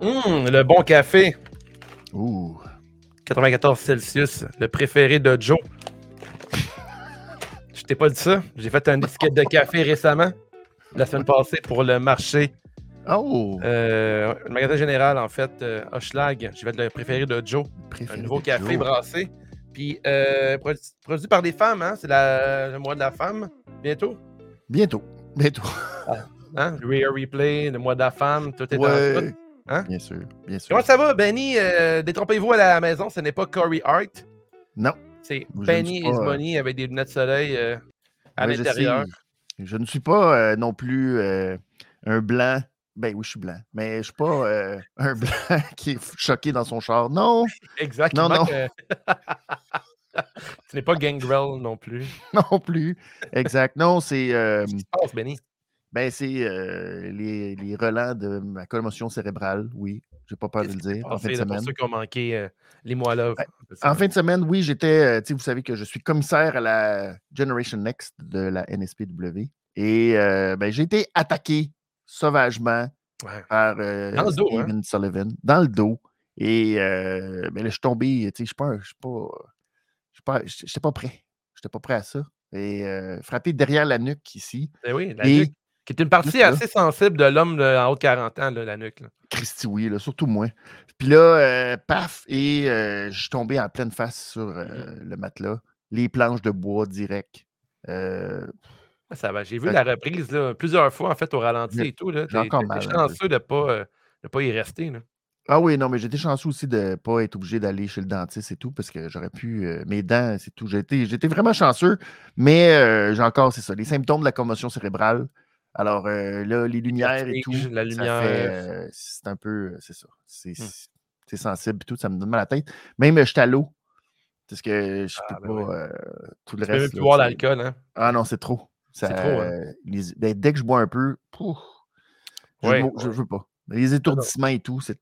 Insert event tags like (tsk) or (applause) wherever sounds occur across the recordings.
Hum, le bon café. Ouh. 94 Celsius, le préféré de Joe. (laughs) Je t'ai pas dit ça. J'ai fait un étiquette de café récemment, la semaine passée, pour le marché. Oh! Euh, le magasin général, en fait, euh, Hochelag. J'ai fait le préféré de Joe. Préféré Un nouveau café Joe. brassé. Puis, euh, produit, produit par des femmes, hein? C'est le mois de la femme, bientôt? Bientôt. Bientôt. Hein? Le Rear Replay, le mois de la femme, tout est dans Ouais. tout. Hein? Bien sûr. Bien sûr. Comment ça va, Benny? Euh, détrompez-vous à la maison, ce n'est pas Corey Hart. Non. C'est Benny is Money avec des lunettes de soleil euh, à Ouais, l'intérieur. Je ne suis pas euh, non plus euh, un blanc. Ben oui, je suis blanc. Mais je ne suis pas (laughs) un blanc qui est choqué dans son char. Non, Exactement. Non, non. que- (laughs) Ce n'est pas Gangrel non plus. (laughs) non plus. Exact. Non, c'est euh, Qu'est-ce qui se passe, Benny? Ben, c'est euh, les, les relents de ma commotion cérébrale, oui. Je n'ai pas peur de le dire. En fin de là, pour semaine. ceux qui ont manqué euh, les mois là. Ouais. En fin de semaine, oui, j'étais. euh, vous savez que je suis commissaire à la Generation Next de la NSPW. Et euh, ben, j'ai été attaqué sauvagement Ouais. par Dans hein? Sullivan dans le dos. Et ben là, je suis tombé, je suis pas, je suis pas, prêt. J'étais pas prêt à ça. Et frappé derrière la nuque ici. Ben oui, la Et nuque, qui est une partie assez sensible de l'homme en haut de 40 ans, là, la nuque. là. Christy, oui, là, surtout moi. Puis là, euh, paf, et euh, je suis tombé en pleine face sur euh, Mm-hmm. le matelas. Les planches de bois direct. Euh, Ça va. J'ai vu Fait la reprise là, plusieurs fois en fait au ralenti et tout. j'ai encore mal chanceux de ne pas, de pas y rester. là. Ah oui, non, mais j'étais chanceux aussi de ne pas être obligé d'aller chez le dentiste et tout, parce que j'aurais pu. euh, mes dents, c'est tout. J'étais j'étais vraiment chanceux, mais euh, j'ai encore, c'est ça, les symptômes de la commotion cérébrale. Alors euh, là, les lumières et tout. La lumière. euh, c'est un peu. C'est ça. C'est Hmm. c'est sensible et tout, ça me donne mal à la tête. Même euh, j'étais à l'eau. Parce que je Ah, peux ben oui. pas. euh, tout le Tu peux même reste. plus boire l'alcool. Hein? Ah non, c'est trop. Ça, C'est trop, hein? les- ben, dès que je bois un peu, pouf, je, Ouais, veux- je veux pas. Les étourdissements et tout, c'est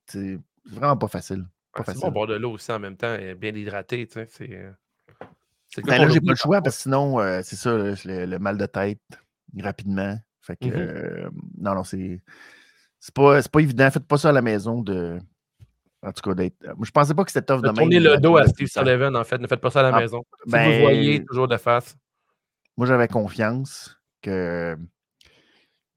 vraiment pas facile. Pas facile. bon boire de l'eau aussi en même temps, et bien hydraté. tu sais, C'est Ben là, j'ai pas le choix parce que sinon, c'est ça, le mal de tête rapidement. Fait que, Mhm. euh, non, non, c'est c'est pas, pas évident. Faites pas ça à la maison de. En tout cas, d'être. Je pensais pas que c'était tough de tourner le dos à Steve. Sullivan, en fait. Ne faites pas ça à la Ah, maison. Si ben, vous voyez toujours de face. Moi, j'avais confiance que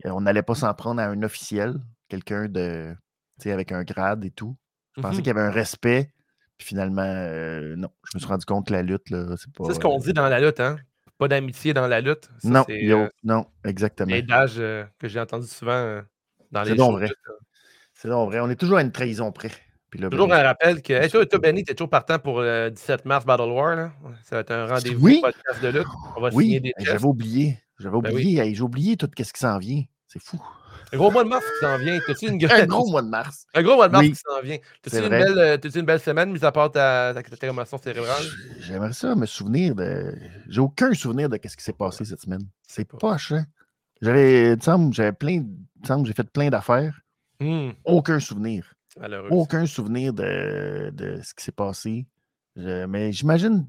euh, on n'allait pas s'en prendre à un officiel, quelqu'un de, tu sais, avec un grade et tout. Je pensais Mhm. qu'il y avait un respect. Puis finalement, euh, non. Je me suis rendu compte que la lutte, là, c'est pas. C'est ce qu'on dit dans la lutte, hein? Pas d'amitié dans la lutte. Ça, non, c'est yo, euh, non, exactement. euh, que j'ai entendu souvent euh, dans les C'est donc vrai. C'est donc vrai. On est toujours à une trahison près. Puis là, Toujours ben, un rappel que. Hey, toi, toi, Benny, t'es toujours partant pour le 17 mars Battle War. Là. Ça va être un rendez-vous Oui. podcast de lutte. On va signer oui, des hey, j'avais oublié. J'avais Ben oublié. hey, J'ai oublié tout ce qui s'en vient. C'est fou. Un gros mois de mars qui s'en vient. T'as-tu une Un gros mois de mars. Un gros mois de mars Oui. qui s'en vient. T'as-tu une, belle, euh, une belle semaine, mis à part ta, ta, ta commotion cérébrale? J'aimerais ça me souvenir de. J'ai aucun souvenir de ce qui s'est passé cette semaine. C'est pas- poche, hein? J'avais. J'avais plein. J'ai fait plein d'affaires. Hum, Aucun souvenir. malheureux. Aucun souvenir de, de ce qui s'est passé. Je- mais j'imagine.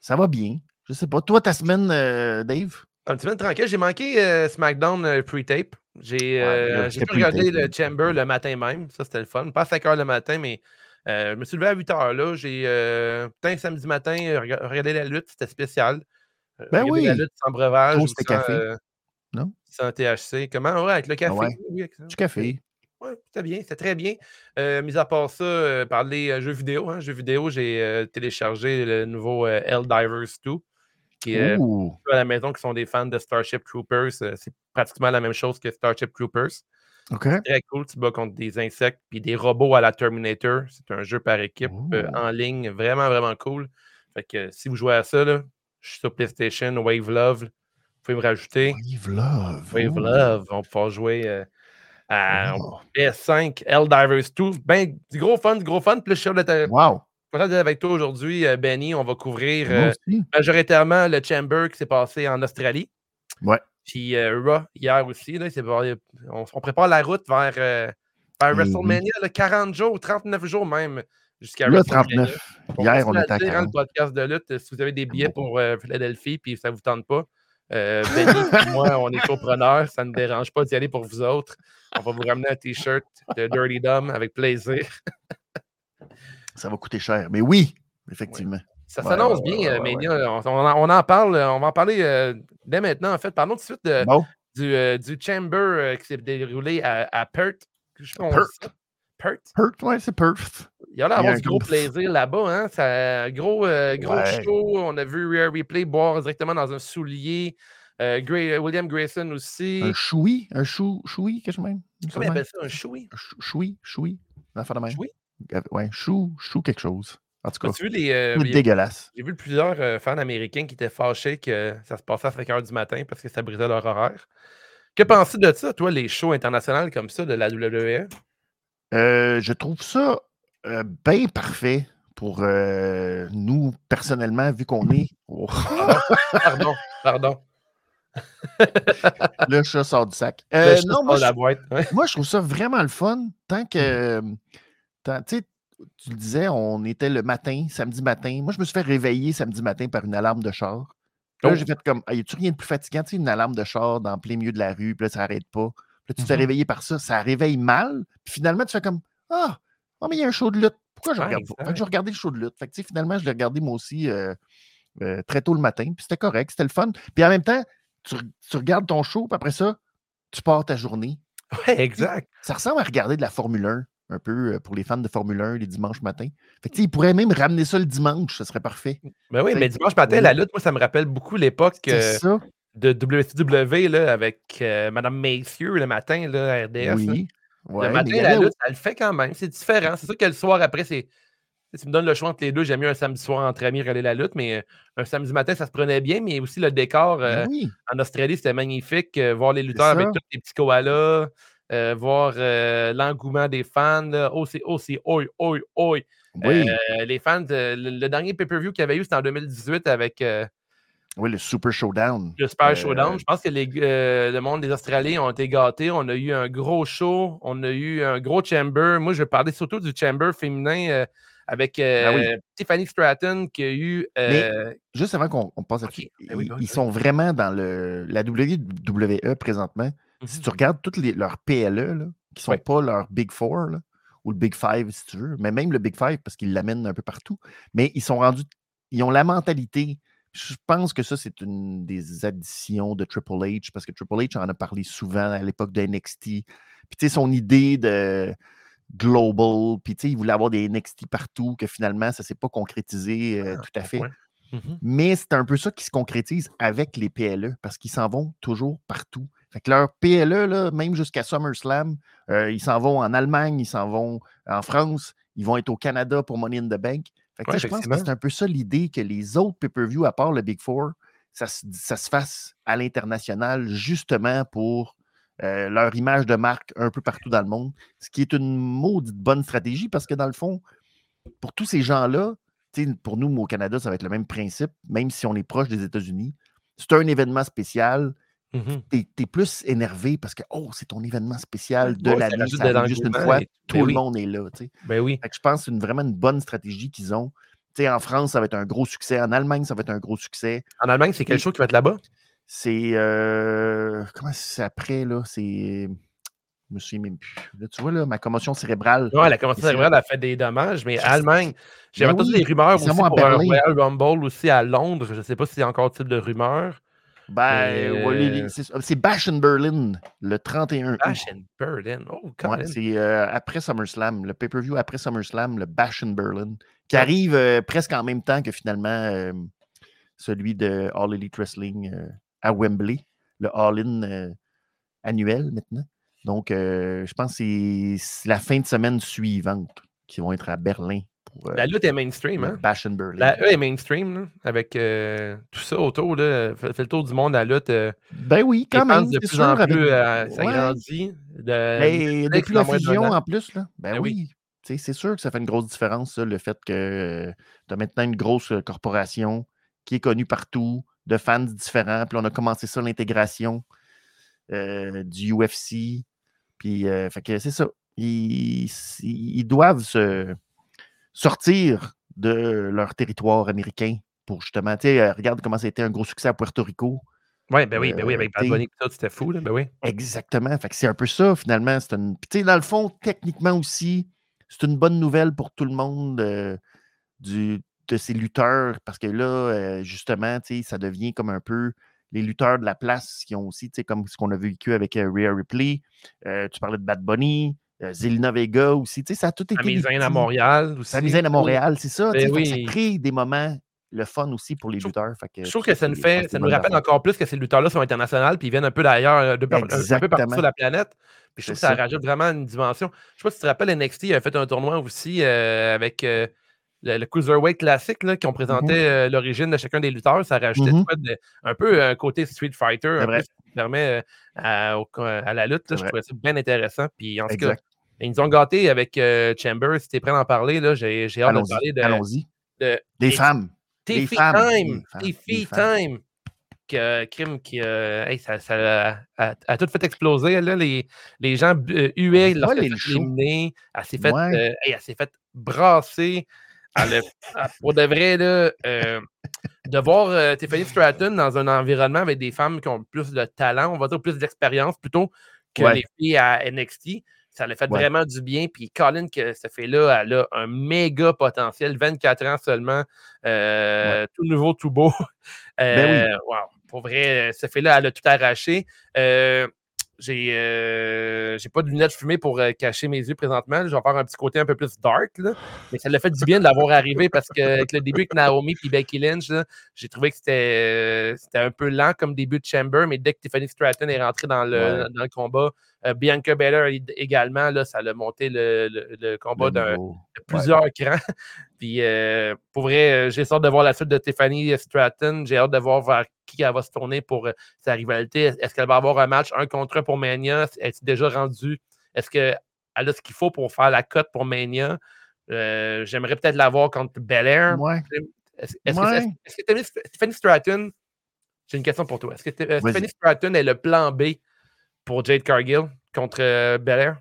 Ça va bien. Je sais pas. Toi, ta semaine, euh, Dave? Un petit peu tranquille. J'ai manqué euh, SmackDown euh, pre-tape. J'ai Ouais, euh, j'ai c'était pu regarder pre-tape, le là. Chamber le matin même. Ça, c'était le fun. Pas à 5 heures le matin, mais euh, je me suis levé à 8 heures. là. J'ai euh, putain, samedi matin euh, rega- regardé la lutte. C'était spécial. Euh, Ben regarder La oui. lutte sans breuvage. et sans, café. euh, Non? Sans THC. Comment? Ouais, avec le café. Ah ouais? Oui, avec ça. Du café. Oui, c'était bien, c'était très bien. Euh, mis à part ça, euh, parler euh, jeux vidéo. Hein, jeux vidéo, j'ai euh, téléchargé le nouveau euh, Helldivers 2, qui euh, à la maison qui sont des fans de Starship Troopers. euh, c'est pratiquement la même chose que Starship Troopers. Très cool, tu bats contre des insectes puis des robots à la Terminator. C'est un jeu par équipe euh, en ligne, vraiment, vraiment cool. Fait que si vous jouez à ça, là, je suis sur PlayStation, Wave Love. Vous pouvez me rajouter. Wave Love. Wave. Love, on va pouvoir jouer euh, à Wow. PS5, Helldivers 2. Ben, du gros fun, du gros fun. Là, je suis d'être Wow. Content d'être avec toi aujourd'hui, euh, Benny. On va couvrir euh, majoritairement le Chamber qui s'est passé en Australie. Ouais. Puis euh, Raw hier aussi. Là, on, on prépare la route vers, euh, vers Mhm. WrestleMania, là, 40 jours, 39 jours même, jusqu'à WrestleMania. 39. On Hier, on était à le dire, hein, 40. le podcast de lutte. Si vous avez des billets pour Philadelphie puis ça ne vous tente pas, Benny et moi, (laughs) on est copreneurs. Ça ne dérange pas d'y aller pour vous autres. On va vous ramener un t-shirt de Dirty Dumb avec plaisir. (laughs) ça va coûter cher. Mais oui, effectivement. Ça s'annonce bien, mais on, en parle. On va en parler dès maintenant. En fait, parlons tout de suite du, du, Chamber qui s'est déroulé à, à Perth. Perth. Perth? Perth, ouais, c'est Perth. Il y a l'air du gros plaisir là-bas. Hein? C'est un gros, gros show. On a vu Rare Replay boire directement dans un soulier. Euh, William Grayson aussi. Un choui? Un chou, choui, quelque chose même? Comment il appelle ça? Un choui? Choui, choui. L'enfant de même. Choui? Ouais, chou, chou quelque chose. En tout cas, vu les, euh, dégueulasse. J'ai vu plusieurs euh, fans américains qui étaient fâchés que ça se passait à 5 h du matin parce que ça brisait leur horaire. Que penses-tu de ça, toi, les shows internationaux comme ça de la WWE? Euh, je trouve ça bien parfait pour nous, personnellement, vu qu'on est. (laughs) Pardon, pardon. le chat sort du sac. non, moi, la boîte. moi, je trouve ça vraiment le fun. Tant que. Tu sais, tu le disais, on était le matin, samedi matin. Moi, je me suis fait réveiller samedi matin par une alarme de char. Là, j'ai oh! fait comme, y a-tu rien de plus fatigant? Tu sais, une alarme de char dans plein milieu de la rue, puis là, ça n'arrête pas. Puis là, tu te fais mmh réveiller par ça, ça réveille mal. Puis finalement, tu fais comme, ah, oh, mais il y a un show de lutte. Pourquoi je regarde pas? Fait que je regardais le show de lutte. Fait que, finalement, je l'ai regardé moi aussi euh, euh, très tôt le matin. Puis c'était correct, c'était le fun. Puis en même temps, tu, tu regardes ton show, puis après ça, tu pars ta journée. Ouais, exact. Ça ressemble à regarder de la Formule 1 un peu euh, pour les fans de Formule 1 les dimanches matins. Fait que, ils pourraient même ramener ça le dimanche, ça serait parfait. Ben oui, mais dimanche matin, la lutte, moi, ça me rappelle beaucoup l'époque euh, de WCW là, avec euh, Mme Mayfieu le matin là, à RDS. Oui. le matin, la lutte, elle le fait quand même. C'est différent. C'est sûr que le soir après, c'est. Tu me donnes le choix entre les deux, j'aime mieux un samedi soir entre amis regarder la lutte, mais un samedi matin, ça se prenait bien, mais aussi le décor ben en Australie, c'était magnifique. voir les lutteurs avec tous les petits koalas, euh, voir euh, l'engouement des fans. Oh, c'est oh, oi, oi, oi. Oui. Euh, les fans, le, dernier pay-per-view qu'il y avait eu, c'était en 2018 avec. oui, le Super Showdown. Le Super Showdown. Je pense que les, le monde des Australiens ont été gâtés. On a eu un gros show. On a eu un gros chamber. Moi, je vais parler surtout du chamber féminin avec ben Tiffany Stratton qui a eu. juste avant qu'on passe à okay. Ben ils, sont vraiment dans le, la WWE présentement. Si tu mmh regardes tous leurs PLE, qui ne sont pas leurs Big Four, ou le Big Five, si tu veux, mais même le Big Five, parce qu'ils l'amènent un peu partout, mais ils sont rendus, ils ont la mentalité. Je pense que ça, c'est une des additions de Triple H, parce que Triple H en a parlé souvent à l'époque de NXT. Puis, tu sais, son idée de global, puis, tu sais, il voulait avoir des NXT partout, que finalement, ça ne s'est pas concrétisé euh, ah, tout à fait. Mmh mais c'est un peu ça qui se concrétise avec les PLE, parce qu'ils s'en vont toujours partout. Fait que leur PLE, là, même jusqu'à SummerSlam, euh, ils s'en vont en Allemagne, ils s'en vont en France, ils vont être au Canada pour Money in the Bank. Fait que, je pense que c'est un peu ça l'idée que les autres pay-per-view, à part le Big Four, ça, se fasse à l'international justement pour euh, leur image de marque un peu partout dans le monde. Ce qui est une maudite bonne stratégie parce que dans le fond, pour tous ces gens-là, pour nous au Canada, ça va être le même principe, même si on est proche des États-Unis. C'est un événement spécial Mmh tu es, plus énervé parce que, oh, c'est ton événement spécial de la vie, ça juste une fois, tout ben le monde est là. Ben oui. je pense que c'est vraiment une bonne stratégie qu'ils ont. en France, ça va être un gros succès. En Allemagne, ça va être un gros succès. En Allemagne, c'est quel show qui va être là-bas? C'est. Euh, comment c'est après, là? C'est. Je me souviens même plus. Là, tu vois, là, ma commotion cérébrale. Oui, la commotion cérébrale a fait des dommages, mais Allemagne, j'ai entendu des rumeurs aussi pour un Royal Rumble aussi à Londres. Je ne sais pas s'il y a encore type de rumeurs. Ben, euh, c'est Bash in Berlin, le 31 Bash in Berlin, oh, ouais, C'est euh, après SummerSlam, le pay-per-view après SummerSlam, le Bash in Berlin, qui arrive euh, presque en même temps que finalement celui de All Elite Wrestling à Wembley, le All-In annuel maintenant. Donc, je pense que c'est la fin de semaine suivante qui vont être à Berlin la lutte est mainstream, hein? Bash Berlin. La E est mainstream, avec euh, tout ça autour. Là, fait, le tour du monde, la lutte. Euh, ben oui, quand même. De plus en plus, euh, ça grandit. De, ben, depuis la fusion, en plus, là. Ben, ben oui. C'est sûr que ça fait une grosse différence, le fait que tu as maintenant une grosse corporation qui est connue partout, de fans différents. Puis on a commencé ça, l'intégration du UFC. Puis, fait que c'est ça. ils, doivent se sortir de leur territoire américain pour justement, tu sais, euh, regarde comment ça a été un gros succès à Puerto Rico. Ouais, ben oui, ben oui, avec Bad Bunny, c'était fou, là, ben oui. Exactement. Fait que c'est un peu ça, finalement. C'est une... Puis, dans le fond, techniquement aussi, c'est une bonne nouvelle pour tout le monde du, de ces lutteurs, parce que là, justement, ça devient comme un peu les lutteurs de la place qui ont aussi, comme ce qu'on a vécu avec Rhea Ripley. tu parlais de Bad Bunny, Zelina Vega aussi. Ça a tout été. Sami à Montréal aussi. Sami à Montréal, c'est ça. Ben oui. Ça crée des moments le fun aussi pour les lutteurs. je trouve que ça nous fait, ça nous rappelle encore plus que ces lutteurs-là sont internationaux puis ils viennent un peu d'ailleurs, un, peu partout sur la planète. Puis je trouve que ça, rajoute vraiment une dimension. Je sais pas si tu te rappelles, NXT a fait un tournoi aussi euh, avec euh, le, Cruiserweight classique qui ont présenté mm-hmm. euh, l'origine de chacun des lutteurs. Ça rajoutait mm-hmm. un peu un côté Street Fighter, un peu, qui permet à, la lutte. je trouvais ça bien intéressant. Puis en tout cas, ils nous ont gâtés avec Chamber. Si tu es prêt à en parler, j'ai hâte de parler de. Allons-y. des femmes. Tiffy Time. Tiffy Time. Que, crime qui euh, ça, ça a, tout fait exploser. Là, les, les gens euh, huaient lorsqu'elle s'est éliminée. Elle s'est fait, euh, elle s'est fait brasser. Elle, pour de vrai, là, de voir Tiffany Stratton dans un environnement avec des femmes qui ont plus de talent, on va dire plus d'expérience plutôt que les filles à NXT. Ça l'a fait vraiment du bien. Puis Colin, que ça fait là, elle a un méga potentiel, 24 ans seulement, euh, tout nouveau, tout beau. (laughs) ben oui. Euh, pour vrai, ça fait là, elle a tout arraché. Euh, j'ai j'ai pas de lunettes fumées pour cacher mes yeux présentement. Je vais faire un petit côté un peu plus dark. Mais ça l'a fait du bien de l'avoir arrivé parce qu'avec le début avec Naomi et Becky Lynch, j'ai trouvé que c'était un peu lent comme début de Chamber. Mais dès que Tiffany Stratton est rentrée dans le, dans le combat, euh, Bianca Belair également, là, ça a monté le, combat de plusieurs crans. Puis euh, pour vrai, euh, j'ai hâte de voir la suite de Tiffany Stratton. J'ai hâte de voir vers qui elle va se tourner pour sa rivalité. Est-ce qu'elle va avoir un match un contre un pour Mania? Est-ce déjà rendue? Est-ce qu'elle a ce qu'il faut pour faire la cote pour Mania? J'aimerais peut-être la voir contre Belair. Est-ce que, Tiffany Stratton, j'ai une question pour toi. Est-ce que Tiffany Stratton est le plan B pour Jade Cargill contre euh, Belair?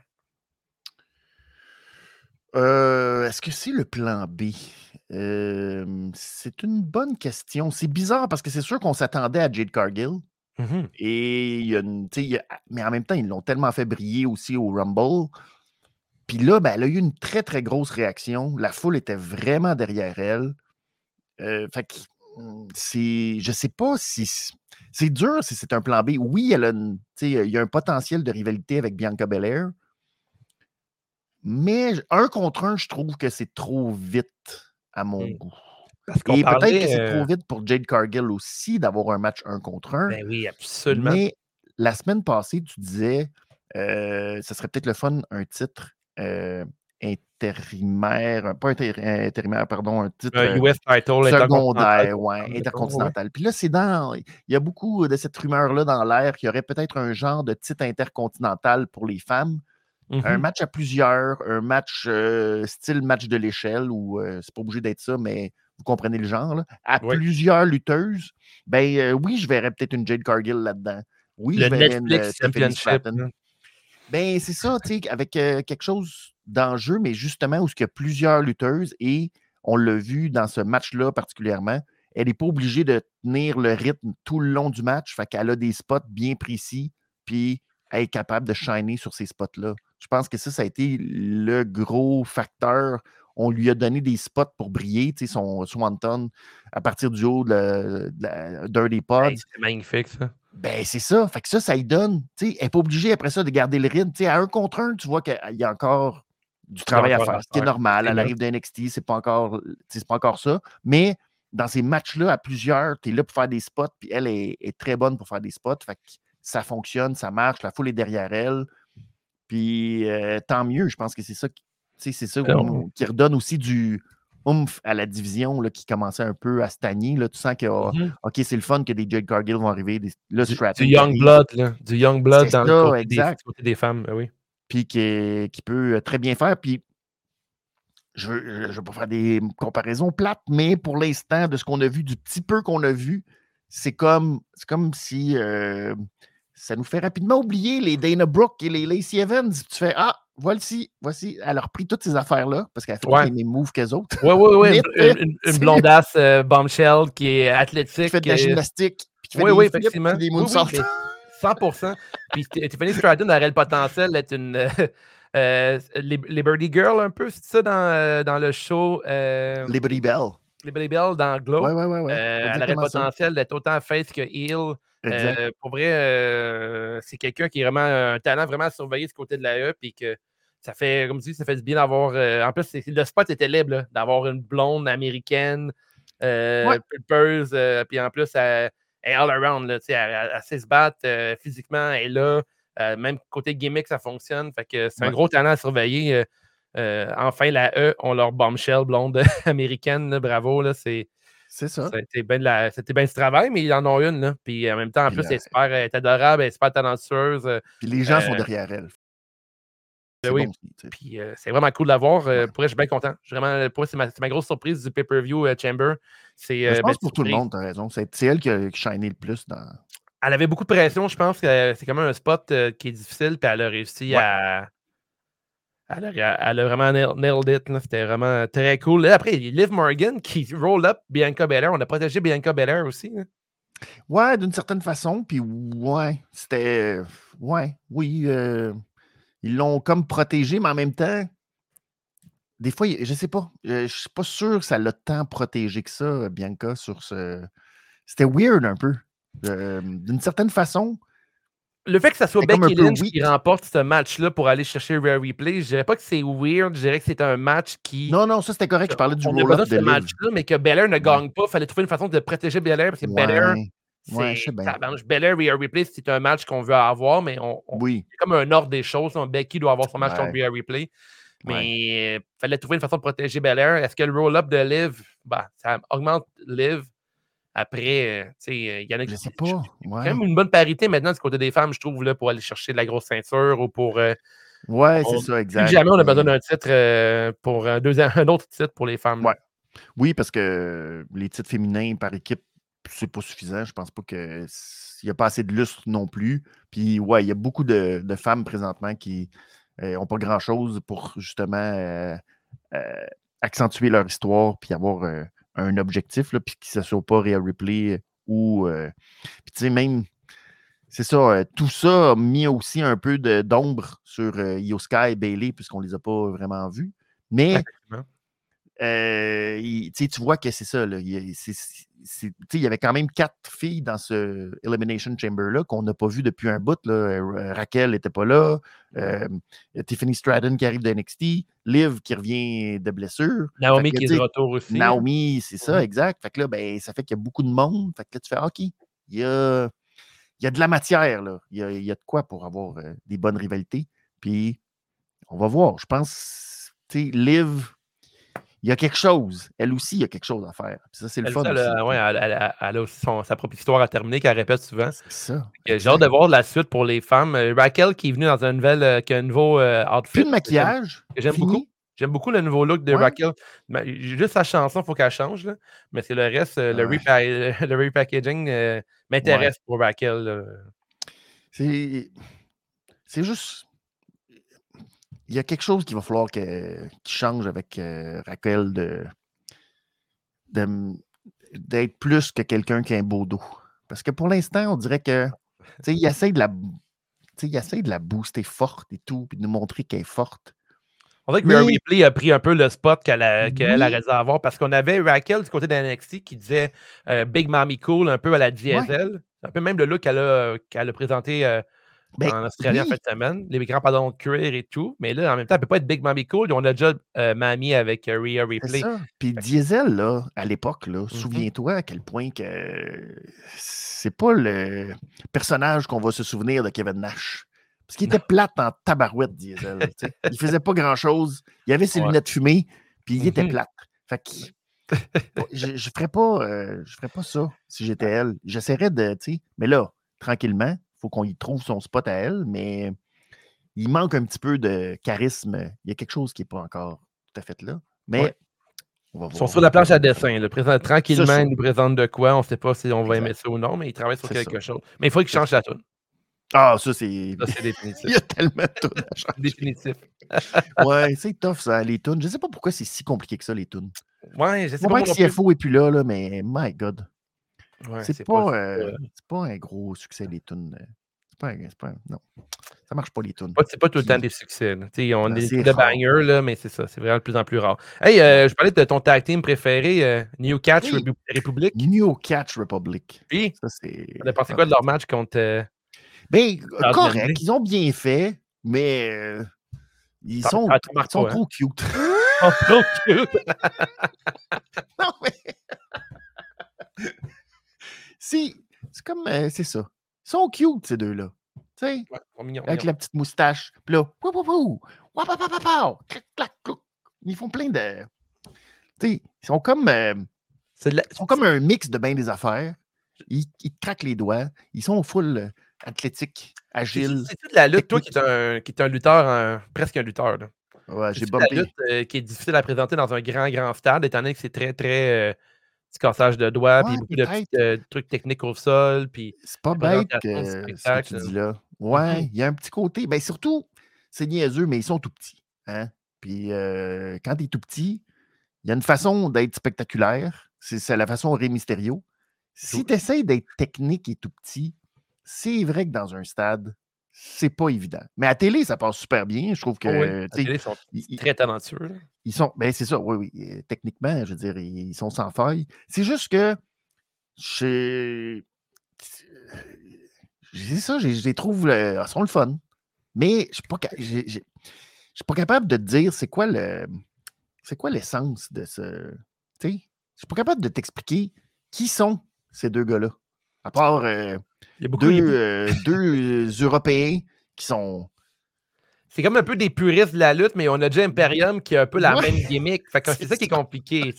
Euh, est-ce que c'est le plan B? Euh, c'est une bonne question. C'est bizarre parce que c'est sûr qu'on s'attendait à Jade Cargill. Mm-hmm. Et il y a une, mais en même temps, ils l'ont tellement fait briller aussi au Rumble. Puis là, ben, elle a eu une très, très grosse réaction. La foule était vraiment derrière elle. fait que c'est. Je sais pas si. C'est dur si c'est un plan B. Oui, elle a il y a un potentiel de rivalité avec Bianca Belair. Mais un contre un, je trouve que c'est trop vite à mon mmh. goût. Et peut-être que c'est trop euh vite pour Jade Cargill aussi d'avoir un match un contre un. Ben oui, absolument. Mais la semaine passée, tu disais, euh, ce serait peut-être le fun, un titre euh, intérimaire, pas intérimaire, pardon, un titre US title, secondaire, ouais, intercontinental. Puis là, c'est dans. Il y a beaucoup de cette rumeur-là dans l'air qu'il y aurait peut-être un genre de titre intercontinental pour les femmes. Un mm-hmm. match à plusieurs, un match euh, style match de l'échelle, où euh, c'est pas obligé d'être ça, mais vous comprenez le genre, à plusieurs lutteuses. Ben euh, oui, je verrais peut-être une Jade Cargill là-dedans. Oui, je verrais une Ben, c'est ça, tu sais, avec quelque chose d'enjeu, mais justement où il y a plusieurs lutteuses et on l'a vu dans ce match-là particulièrement, elle n'est pas obligée de tenir le rythme tout le long du match, fait qu'elle a des spots bien précis, puis elle est capable de shiner sur ces spots-là. Je pense que ça, ça a été le gros facteur. On lui a donné des spots pour briller, tu sais, son Swanton à partir du haut de, la, Dirty Pod. c'est magnifique, ça. Ben, c'est ça. Fait que ça, ça lui donne. Tu sais, elle n'est pas obligée après ça de garder le rythme. Tu sais, à un contre un, tu vois qu'il y a encore du travail à faire, ce qui est normal. Elle arrive de NXT, c'est pas encore, c'est pas encore ça. Mais dans ces matchs-là, à plusieurs, tu es là pour faire des spots, puis elle est, très bonne pour faire des spots. Fait que ça fonctionne, ça marche, la foule est derrière elle. Puis euh, tant mieux, je pense que c'est ça, c'est ça qui redonne aussi du oomph à la division là, qui commençait un peu à stagner. Là. Tu sens que oh, mm-hmm. OK, c'est le fun que des Jade Cargill vont arriver. Des, là, du, du, Young Blood, là. du Young Blood dans le côté, Des, côté des femmes. Ben oui puis qui, qui, peut euh, très bien faire. Puis je ne vais pas faire des comparaisons plates, mais pour l'instant, de ce qu'on a vu, du petit peu qu'on a vu, c'est comme, comme si euh, ça nous fait rapidement oublier les Dana Brooke et les Lacey Evans. Tu fais Ah, voici, voici. Elle a repris toutes ces affaires-là parce qu'elle fait ouais. les mêmes moves qu'elles autres. Oui, oui, oui. Une, blondasse (laughs) euh, bombshell qui est athlétique. Qui fait de la gymnastique oui, oui, effectivement. Des oui, oui, 100%. Puis Tiffany Stratton aurait le potentiel d'être une. Euh, (laughs) Liberty Girl, un peu, c'est ça dans, euh, dans le show. Euh, Liberty Bell. Liberty Bell dans Glow. Oui, oui, oui. elle aurait le potentiel d'être autant face que heel. Pour vrai, c'est quelqu'un qui est vraiment un talent vraiment à surveiller ce côté de la E. Puis que ça fait, comme tu dis, ça fait du bien d'avoir. en plus, le spot était libre, d'avoir une blonde américaine, pulpeuse. puis en plus, elle, est all around. Là, elle, elle, sait se battre physiquement, elle est là. Euh, même côté gimmick, ça fonctionne. Fait que c'est un gros talent à surveiller. Euh, euh, enfin, la E ont leur bombshell blonde (laughs) américaine. bravo. Là, c'est, c'est ça. C'était bien, la, ce travail, mais ils en ont une. Là. Puis en même temps, en plus, elle, est super, elle est adorable, elle est super talentueuse. Puis les gens sont derrière elle. Ben oui. puis c'est vraiment cool de l'avoir. Pour elle, je suis bien content. Vraiment, pour c'est ma, ma, grosse surprise du pay-per-view Chamber. C'est, je pense pour tout le monde, tu as raison. C'est, elle qui a shiné le plus dans, elle avait beaucoup de pression, je pense que c'est quand même un spot euh, qui est difficile, puis elle a réussi à. Elle a, vraiment nailed it. C'était vraiment très cool. après, il y a Liv Morgan qui roll up Bianca Belair. On a protégé Bianca Belair aussi. Ouais, d'une certaine façon. Puis ouais, c'était. Ouais, oui. Euh, ils l'ont comme protégé, mais en même temps, des fois, je sais pas. Je suis pas sûr que ça l'a tant protégé que ça, Bianca, sur ce. C'était weird un peu. Euh, d'une certaine façon. Le fait que ça soit Becky Lynch qui remporte ce match-là pour aller chercher Rare Replay, je dirais pas que c'est weird, je dirais que c'est un match qui. Non, non, ça c'était correct, je parlais du roll-up de ce match-là, mais que Belair ne gagne pas. Il fallait trouver une façon de protéger Belair parce que Belair. Ouais, je sais bien. Belair et Replay, c'est un match qu'on veut avoir, mais on, oui. c'est comme un ordre des choses. Becky doit avoir son match contre Rare Replay. Mais il fallait trouver une façon de protéger Belair. Est-ce que le roll-up de Liv, bah, ça augmente Liv? Après, euh, tu sais, il y en a qui. Je sais pas. Ouais. quand même une bonne parité maintenant du côté des femmes, je trouve, là, pour aller chercher de la grosse ceinture ou pour. Euh, ouais, c'est ça, exact. jamais on a besoin d'un titre euh, pour un, (laughs) un autre titre pour les femmes. Ouais. Oui, parce que les titres féminins par équipe, c'est pas suffisant. Je pense pas qu'il n'y a pas assez de lustre non plus. Puis, ouais, il y a beaucoup de, femmes présentement qui n'ont pas grand-chose pour justement accentuer leur histoire puis avoir un objectif, puis que ce soit pas Real Replay ou. Euh, puis tu sais, même. C'est ça, euh, tout ça a mis aussi un peu d'ombre sur euh, Yoska et Bailey, puisqu'on ne les a pas vraiment vus. Mais tu vois que c'est ça. Là, il y avait quand même quatre filles dans ce Elimination Chamber-là qu'on n'a pas vu depuis un bout. Là. Euh, Raquel n'était pas là. Euh, Tiffany Stratton qui arrive de NXT. Liv qui revient de blessure. Naomi qui est de retour aussi. Naomi, c'est ça, exact. Fait que là, ben, ça fait qu'il y a beaucoup de monde. Fait que là, tu fais OK, il y a, il y a de la matière. Là. Il, y a, il y a de quoi pour avoir euh, des bonnes rivalités. Puis, on va voir. Je pense, tu sais, Liv il y a quelque chose. Elle aussi, il y a quelque chose à faire. ça, c'est le fun. Elle, aussi, ouais, elle, a aussi sa propre histoire à terminer qu'elle répète souvent. C'est ça. J'ai hâte de voir la suite pour les femmes. Euh, Raquel qui est venue dans un nouvel, euh, qui a un nouveau euh, outfit. Plus de maquillage? J'aime beaucoup. J'aime beaucoup le nouveau look de Raquel. Juste sa chanson, il faut qu'elle change. Là. Mais c'est le reste, (laughs) le, repackaging m'intéresse pour Raquel. C'est juste il y a quelque chose qu'il va falloir qu'il change avec euh, Raquel de, d'être plus que quelqu'un qui a un beau dos. Parce que pour l'instant, on dirait que il (laughs) essaie de la. il essaie de la booster forte et tout, puis de nous montrer qu'elle est forte. On dirait que Rhea Ripley a pris un peu le spot qu'elle a, qu'elle a raison avoir parce qu'on avait Raquel du côté de NXT qui disait euh, Big Mommy Cool, un peu à la diesel. Un peu même le look qu'elle a, a présenté euh, ben, en Australie en fin de semaine. Les grands pardons de cuir et tout. Mais là, en même temps, elle ne peut pas être Big Mommy Cool. On a déjà euh, Mamie avec euh, Rhea Ripley. Puis Diesel, là, à l'époque, là, mm-hmm. souviens-toi à quel point que c'est pas le personnage qu'on va se souvenir de Kevin Nash. Parce qu'il était plate en tabarouette, Diesel. il faisait pas grand-chose. Il avait ses lunettes fumées, puis il était mm-hmm. plate. Fait que, je ne ferais, pas, euh, je ferais pas ça si j'étais elle. J'essaierais de, tu sais, mais là, tranquillement, faut qu'on y trouve son spot à elle, mais il manque un petit peu de charisme. Il y a quelque chose qui n'est pas encore tout à fait là. Mais on va voir. Ils sont sur la planche à dessin. Le tranquillement, il nous présente de quoi. On ne sait pas si on va aimer ça ou non, mais il travaille sur quelque chose. Mais il faut qu'il change la tune. Ah, ça, c'est. définitif. (laughs) il y a tellement de tunes à (laughs) changer. Définitif. ouais, c'est tough, ça, les tunes. Je ne sais pas pourquoi c'est si compliqué que ça, les tunes. Ouais, je sais pas. Pas que CFO n'est plus là, là, mais my God. C'est pas, euh, pas, un gros succès, les tunes. Euh, c'est pas, pas non. Ça marche pas, les tunes. C'est pas tout le temps des succès. On est, des bangers, là, mais c'est ça. C'est vraiment de plus en plus rare. Hey, euh, je parlais de ton tag team préféré, New Catch Republic. New Catch Republic. Ça, on a pensé quoi de leur match contre. ben, correct. Ils ont bien fait, mais ils sont, ils sont trop cute. Ils sont trop cute. (laughs) non, mais. (laughs) c'est comme. Euh, c'est ça. Ils sont cute, ces deux-là. Tu sais, avec la petite moustache. Puis là, ils font plein de. Tu sais, ils sont comme. Euh, ils sont comme un mix de bain des affaires. Ils, ils craquent les doigts. Ils sont full euh, athlétiques, agiles. C'est toute la lutte, toi, qui est un, qui est un lutteur, presque un lutteur. Là. Ouais, j'ai bumpé. la lutte qui est difficile à présenter dans un grand, grand stade, étant donné que c'est très, très petit cassage de doigts, puis beaucoup de petits euh, trucs techniques au sol. Puis c'est pas bête ce que tu dis là. Ouais, mmh il y a un petit côté. Ben surtout, c'est niaiseux, mais ils sont tout petits. Hein? Puis euh, quand tu es tout petit, il y a une façon d'être spectaculaire. C'est la façon Ré Mysterio. Si tu essaies d'être technique et tout petit, c'est vrai que dans un stade, c'est pas évident. Mais à télé, ça passe super bien. Je trouve que. télé, ils sont très talentueux. Ils sont. Ben, c'est ça, oui, oui. Techniquement, je veux dire, ils sont sans faille. C'est juste que. C'est ça, je les trouve. Ils sont le fun. Mais je ne suis pas capable de te dire c'est quoi le. C'est quoi l'essence de ce. Tu sais, je suis pas capable de t'expliquer qui sont ces deux gars-là. À part. Euh, il y a beaucoup deux, euh, deux (laughs) Européens qui sont. C'est comme un peu des puristes de la lutte, mais on a déjà Imperium qui a un peu la même gimmick. (laughs) c'est ça qui est compliqué.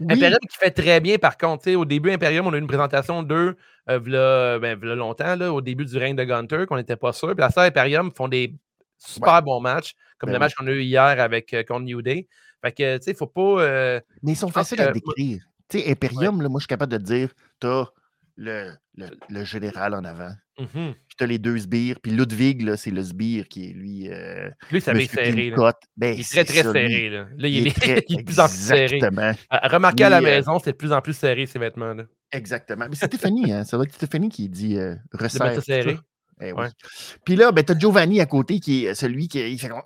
Imperium qui fait très bien, par contre. Au début, Imperium, on a eu une présentation d'eux euh, ben, longtemps, là, au début du règne de Gunter, qu'on n'était pas sûr. Puis la ça, Imperium font des super bons matchs, comme ben le match qu'on a eu hier avec euh, contre New Day. Fait que, tu sais, faut pas. mais ils sont faciles à décrire. Tu sais, Imperium, là, moi, je suis capable de dire, t'as le, le, général en avant. Mmh puis tu as les deux sbires. Puis Ludwig, c'est le sbire qui est lui. Euh, lui, ça m'est serré. Ben, il est très, très serré. Là, là il, est, (laughs) de plus en plus serré. Remarquez à la euh maison, c'est de plus en plus serré, ces vêtements. Là. Exactement. Mais c'est Stéphanie, hein? Ça doit être Stéphanie qui dit euh, (laughs) resserre. serré. Eh ouais. Puis là, ben, tu as Giovanni à côté qui est celui qui il fait comme.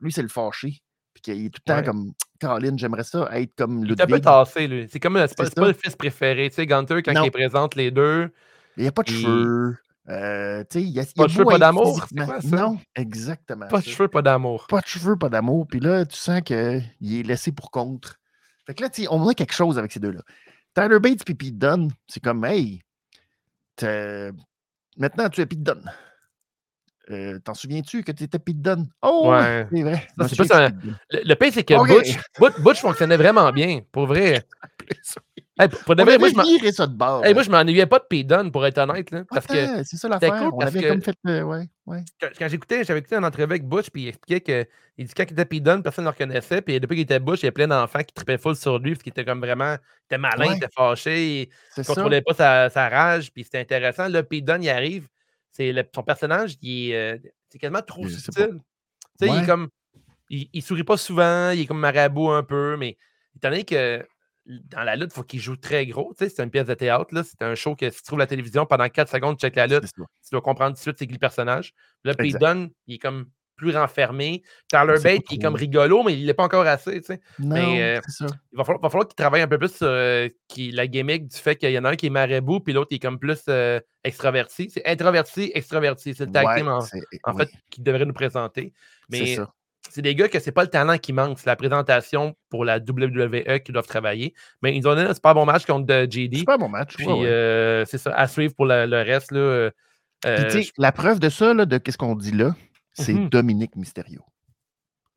Lui, c'est le fâché. Puis qu'il est tout le temps comme (tsk) Caroline, j'aimerais ça être comme Ludwig. Il est un peu tassé, lui. C'est comme c'est pas, pas, le fils préféré. Tu sais, Gunter, quand il présente les deux. Il n'y a pas de cheveux. Euh, il y a, pas de cheveux, pas d'amour. Non, exactement. Pas de cheveux, pas d'amour. Pas de cheveux, pas d'amour. Puis là, tu sens qu'il est laissé pour contre. Fait que là, on a quelque chose avec ces deux-là. Tyler Bates et Pete Dunne, c'est comme, hey, maintenant tu es Pete Dunne. Euh, t'en souviens-tu que tu étais Pete Dunne? Oh, ouais. c'est vrai. le, le pire, c'est que Butch, Butch, fonctionnait vraiment bien, pour vrai. (laughs) hey, pour de vrai, moi, je ça de bord. Hey, moi, je m'ennuyais pas de Pete Dunne, pour être honnête. Là, parce que c'est ça l'affaire. Cool On avait comme fait. Euh, ouais, ouais. Quand, j'écoutais, j'avais écouté un entrevue avec Butch, puis il expliquait que il dit quand il était Pete Dunne, personne ne le reconnaissait. Puis depuis qu'il était Butch, il y a plein d'enfants qui trippaient full sur lui, parce qu'il était comme vraiment. Il était malin, il était fâché, il ne contrôlait pas sa, sa, rage, puis c'était intéressant. Là, Pete Dunne, il arrive. C'est son personnage, il est, euh, c'est quasiment trop subtil. Il est comme. Il, sourit pas souvent, il est comme marabout un peu, mais étant donné que dans la lutte, il faut qu'il joue très gros. Tu sais, c'est une pièce de théâtre. C'est un show que si tu trouves la télévision pendant 4 secondes, tu check la lutte, tu dois comprendre tout de suite c'est qui le personnage. Là, puis il donne, il est comme plus renfermé. Tyler Bate, qui est comme rigolo, mais il n'est pas encore assez. Tu sais. mais, euh, Il va falloir, falloir qu'il travaille un peu plus sur euh, la gimmick du fait qu'il y en a un qui est marabout, puis l'autre qui est comme plus euh, extraverti. C'est introverti, extraverti. C'est le tag team, en, fait, qui devrait nous présenter. Mais c'est des gars que c'est pas le talent qui manque, c'est la présentation pour la WWE qui doivent travailler. Mais ils ont donné un super bon match contre JD. Super bon match. Puis c'est ça, à suivre pour le reste. Là, la preuve de ça, là, de ce qu'on dit là, c'est mmh Dominique Mysterio.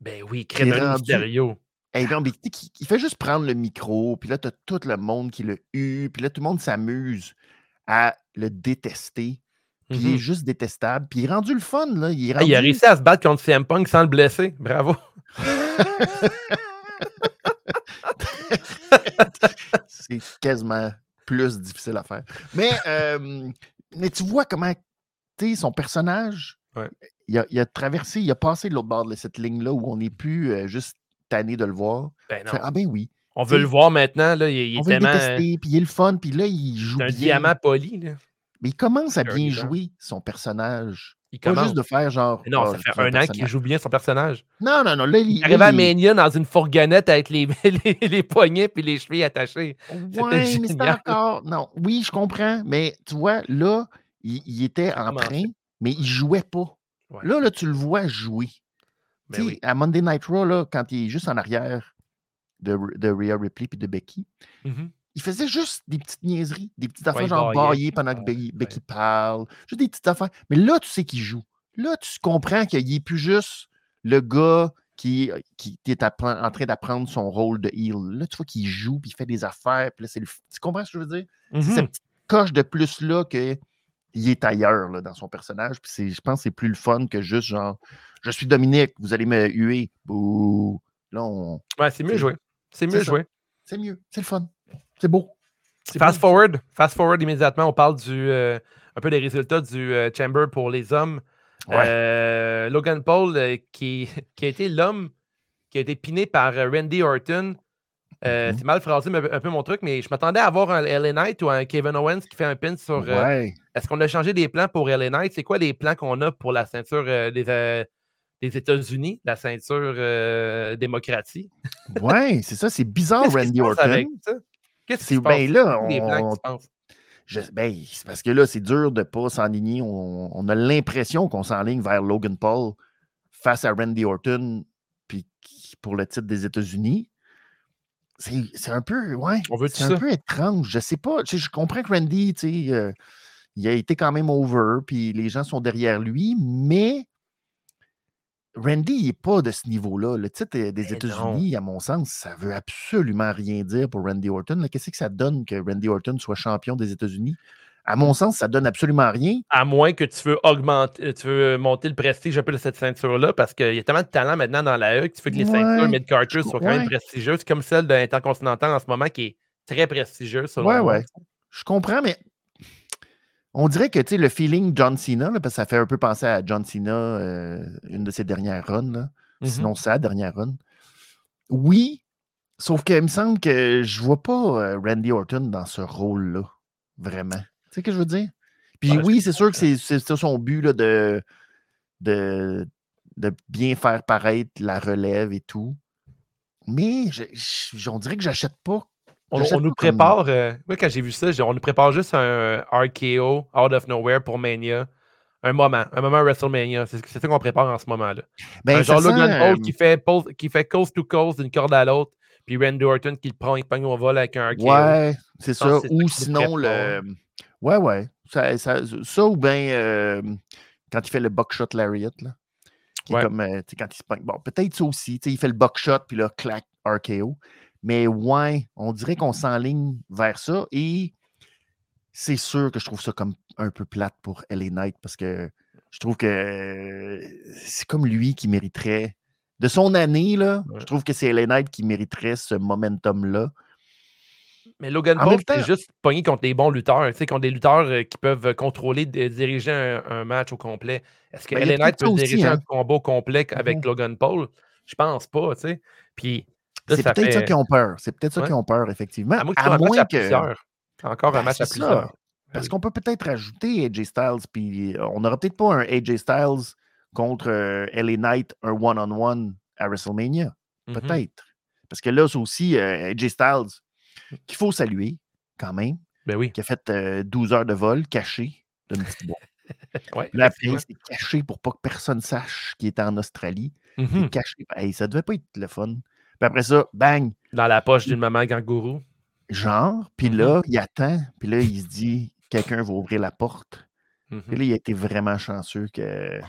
Ben oui, Crédit Mysterio. il, fait juste prendre le micro, puis là, tu as tout le monde qui le eu, puis là, tout le monde s'amuse à le détester. Puis il est mmh juste détestable. Puis il est rendu le fun, là. Il, ah, a réussi à se battre contre CM Punk sans le blesser. Bravo. (laughs) c'est quasiment plus difficile à faire. Mais, mais tu vois comment son personnage, il a, traversé, il a passé de l'autre bord de cette ligne-là où on n'est plus euh, juste tanné de le voir. Ben ah ben oui, On veut le voir maintenant. Là, il, on veut tellement... le détester, puis il est le fun, puis là, il joue bien. un diamant poli. Là. Mais il commence à bien jouer son personnage. Il commence. juste de faire genre. non, ça fait un an qu'il joue bien son personnage. Non, non, non. Là, il, arrive à Mania dans une fourgonnette avec les, (laughs) les, poignets puis les chevilles attachés. Ouais, mais c'est encore. Non, oui, je comprends. Mais tu vois, là, il, était en train, mais il jouait pas. Là, là, tu le vois jouer. Ben oui. À Monday Night Raw, là, quand il est juste en arrière de, de Rhea Ripley et de Becky, mm-hmm. il faisait juste des petites niaiseries, des petites affaires genre bailler pendant que Becky parle, juste des petites affaires. Mais là, tu sais qu'il joue. Là, tu comprends qu'il n'est plus juste le gars qui, qui est en train d'apprendre son rôle de heel. Là, tu vois qu'il joue, puis il fait des affaires. Puis là, le... Tu comprends ce que je veux dire? C'est cette petite coche de plus-là qu'il est ailleurs là, dans son personnage. Puis je pense que c'est plus le fun que juste genre je suis Dominique, vous allez me huer. Bouh. Là, on... Ouais, c'est mieux joué. C'est mieux joué. C'est mieux. C'est le fun. C'est beau. Fast forward. Fast forward immédiatement, on parle du euh, un peu des résultats du euh, Chamber pour les hommes. Euh, Logan Paul, qui, (laughs) qui, a été l'homme qui a été piné par Randy Orton. Mm-hmm. C'est mal phrasé un peu mon truc, mais je m'attendais à avoir un LA Knight ou un Kevin Owens qui fait un pin sur. Est-ce qu'on a changé des plans pour LA Knight? C'est quoi les plans qu'on a pour la ceinture des, des États-Unis, la ceinture euh, démocratie? (laughs) ouais, c'est ça, c'est bizarre, Randy Orton. Qu'est-ce que c'est ben là, on... ben, c'est parce que là, c'est dur de ne pas s'enligner. On, a l'impression qu'on s'enligne vers Logan Paul face à Randy Orton puis pour le titre des États-Unis. C'est un peu, ouais, c'est un peu étrange. Je sais pas. Je, comprends que Randy, tu sais, euh, il a été quand même over, puis les gens sont derrière lui, mais Randy n'est pas de ce niveau-là. Le titre des États-Unis, à mon sens, ça veut absolument rien dire pour Randy Orton. Qu'est-ce que ça donne que Randy Orton soit champion des États-Unis? À mon sens, ça donne absolument rien. À moins que tu veux augmenter, tu veux monter le prestige un peu de cette ceinture-là, parce qu'il y a tellement de talent maintenant dans la E que tu fais que les ceintures mid-carters soient quand même prestigieuses, comme celle de l'Intercontinental en ce moment qui est très prestigieuse. Selon ouais, ouais. Je comprends, mais on dirait que le feeling John Cena, parce que ça fait un peu penser à John Cena, euh, une de ses dernières runs, mm-hmm. sinon sa dernière run. Oui, sauf qu'il me semble que je vois pas euh, Randy Orton dans ce rôle-là, vraiment. Sais ce que je veux dire? Puis oui, c'est sûr que c'est son but de, de, de, bien faire paraître la relève et tout. Mais on dirait que j'achète pas on, nous prépare, euh, quand j'ai vu ça, on nous prépare juste un RKO out of nowhere pour Mania. Un moment, un moment WrestleMania. C'est ce qu'on prépare en ce moment-là. Ben, genre Logan Paul qui, fait, qui fait coast to coast d'une corde à l'autre, puis Randy Orton qui le prend, il pogne au vol avec un RKO. Ouais, c'est ça. Ou sinon, le. Ouais, ouais. Ça, ça, ça ou bien euh, quand il fait le buckshot lariat, là. Qui est comme, euh, quand il se. Bon, peut-être ça aussi. Il fait le buckshot, puis là, clac, RKO. Mais ouais, on dirait qu'on s'enligne vers ça. Et c'est sûr que je trouve ça comme un peu plate pour LA Knight parce que je trouve que c'est comme lui qui mériterait. De son année, là, je trouve que c'est LA Knight qui mériterait ce momentum-là. Mais Logan Paul, c'est juste pogné contre des bons lutteurs, tu sais, contre des lutteurs euh, qui peuvent contrôler, diriger un, match au complet. Est-ce que ben, LA Knight peut diriger un hein. combat au complet avec Logan Paul? Je pense pas, tu sais. Puis c'est peut-être ça qui ont peur. C'est peut-être ça qui ont peur, effectivement. À moins, que. Encore un ben, match à plusieurs. Parce qu'on peut peut-être ajouter AJ Styles, puis euh, on n'aura peut-être pas un AJ Styles contre euh, LA Knight, un one-on-one à WrestleMania. Mm-hmm. Peut-être. Parce que là, c'est aussi euh, AJ Styles qu'il faut saluer quand même. Ben oui. Qui a fait 12 heures de vol caché d'une petite boîte. (laughs) ouais, là, après, c'est caché pour pas que personne sache qu'il était en Australie. Mm caché. Hey, ça devait pas être le fun. Puis après ça, bang. Dans la poche d'une maman kangourou. Genre, puis mm-hmm. là, il attend, puis là, il se dit, quelqu'un va ouvrir la porte. Puis mm-hmm. là, il a été vraiment chanceux que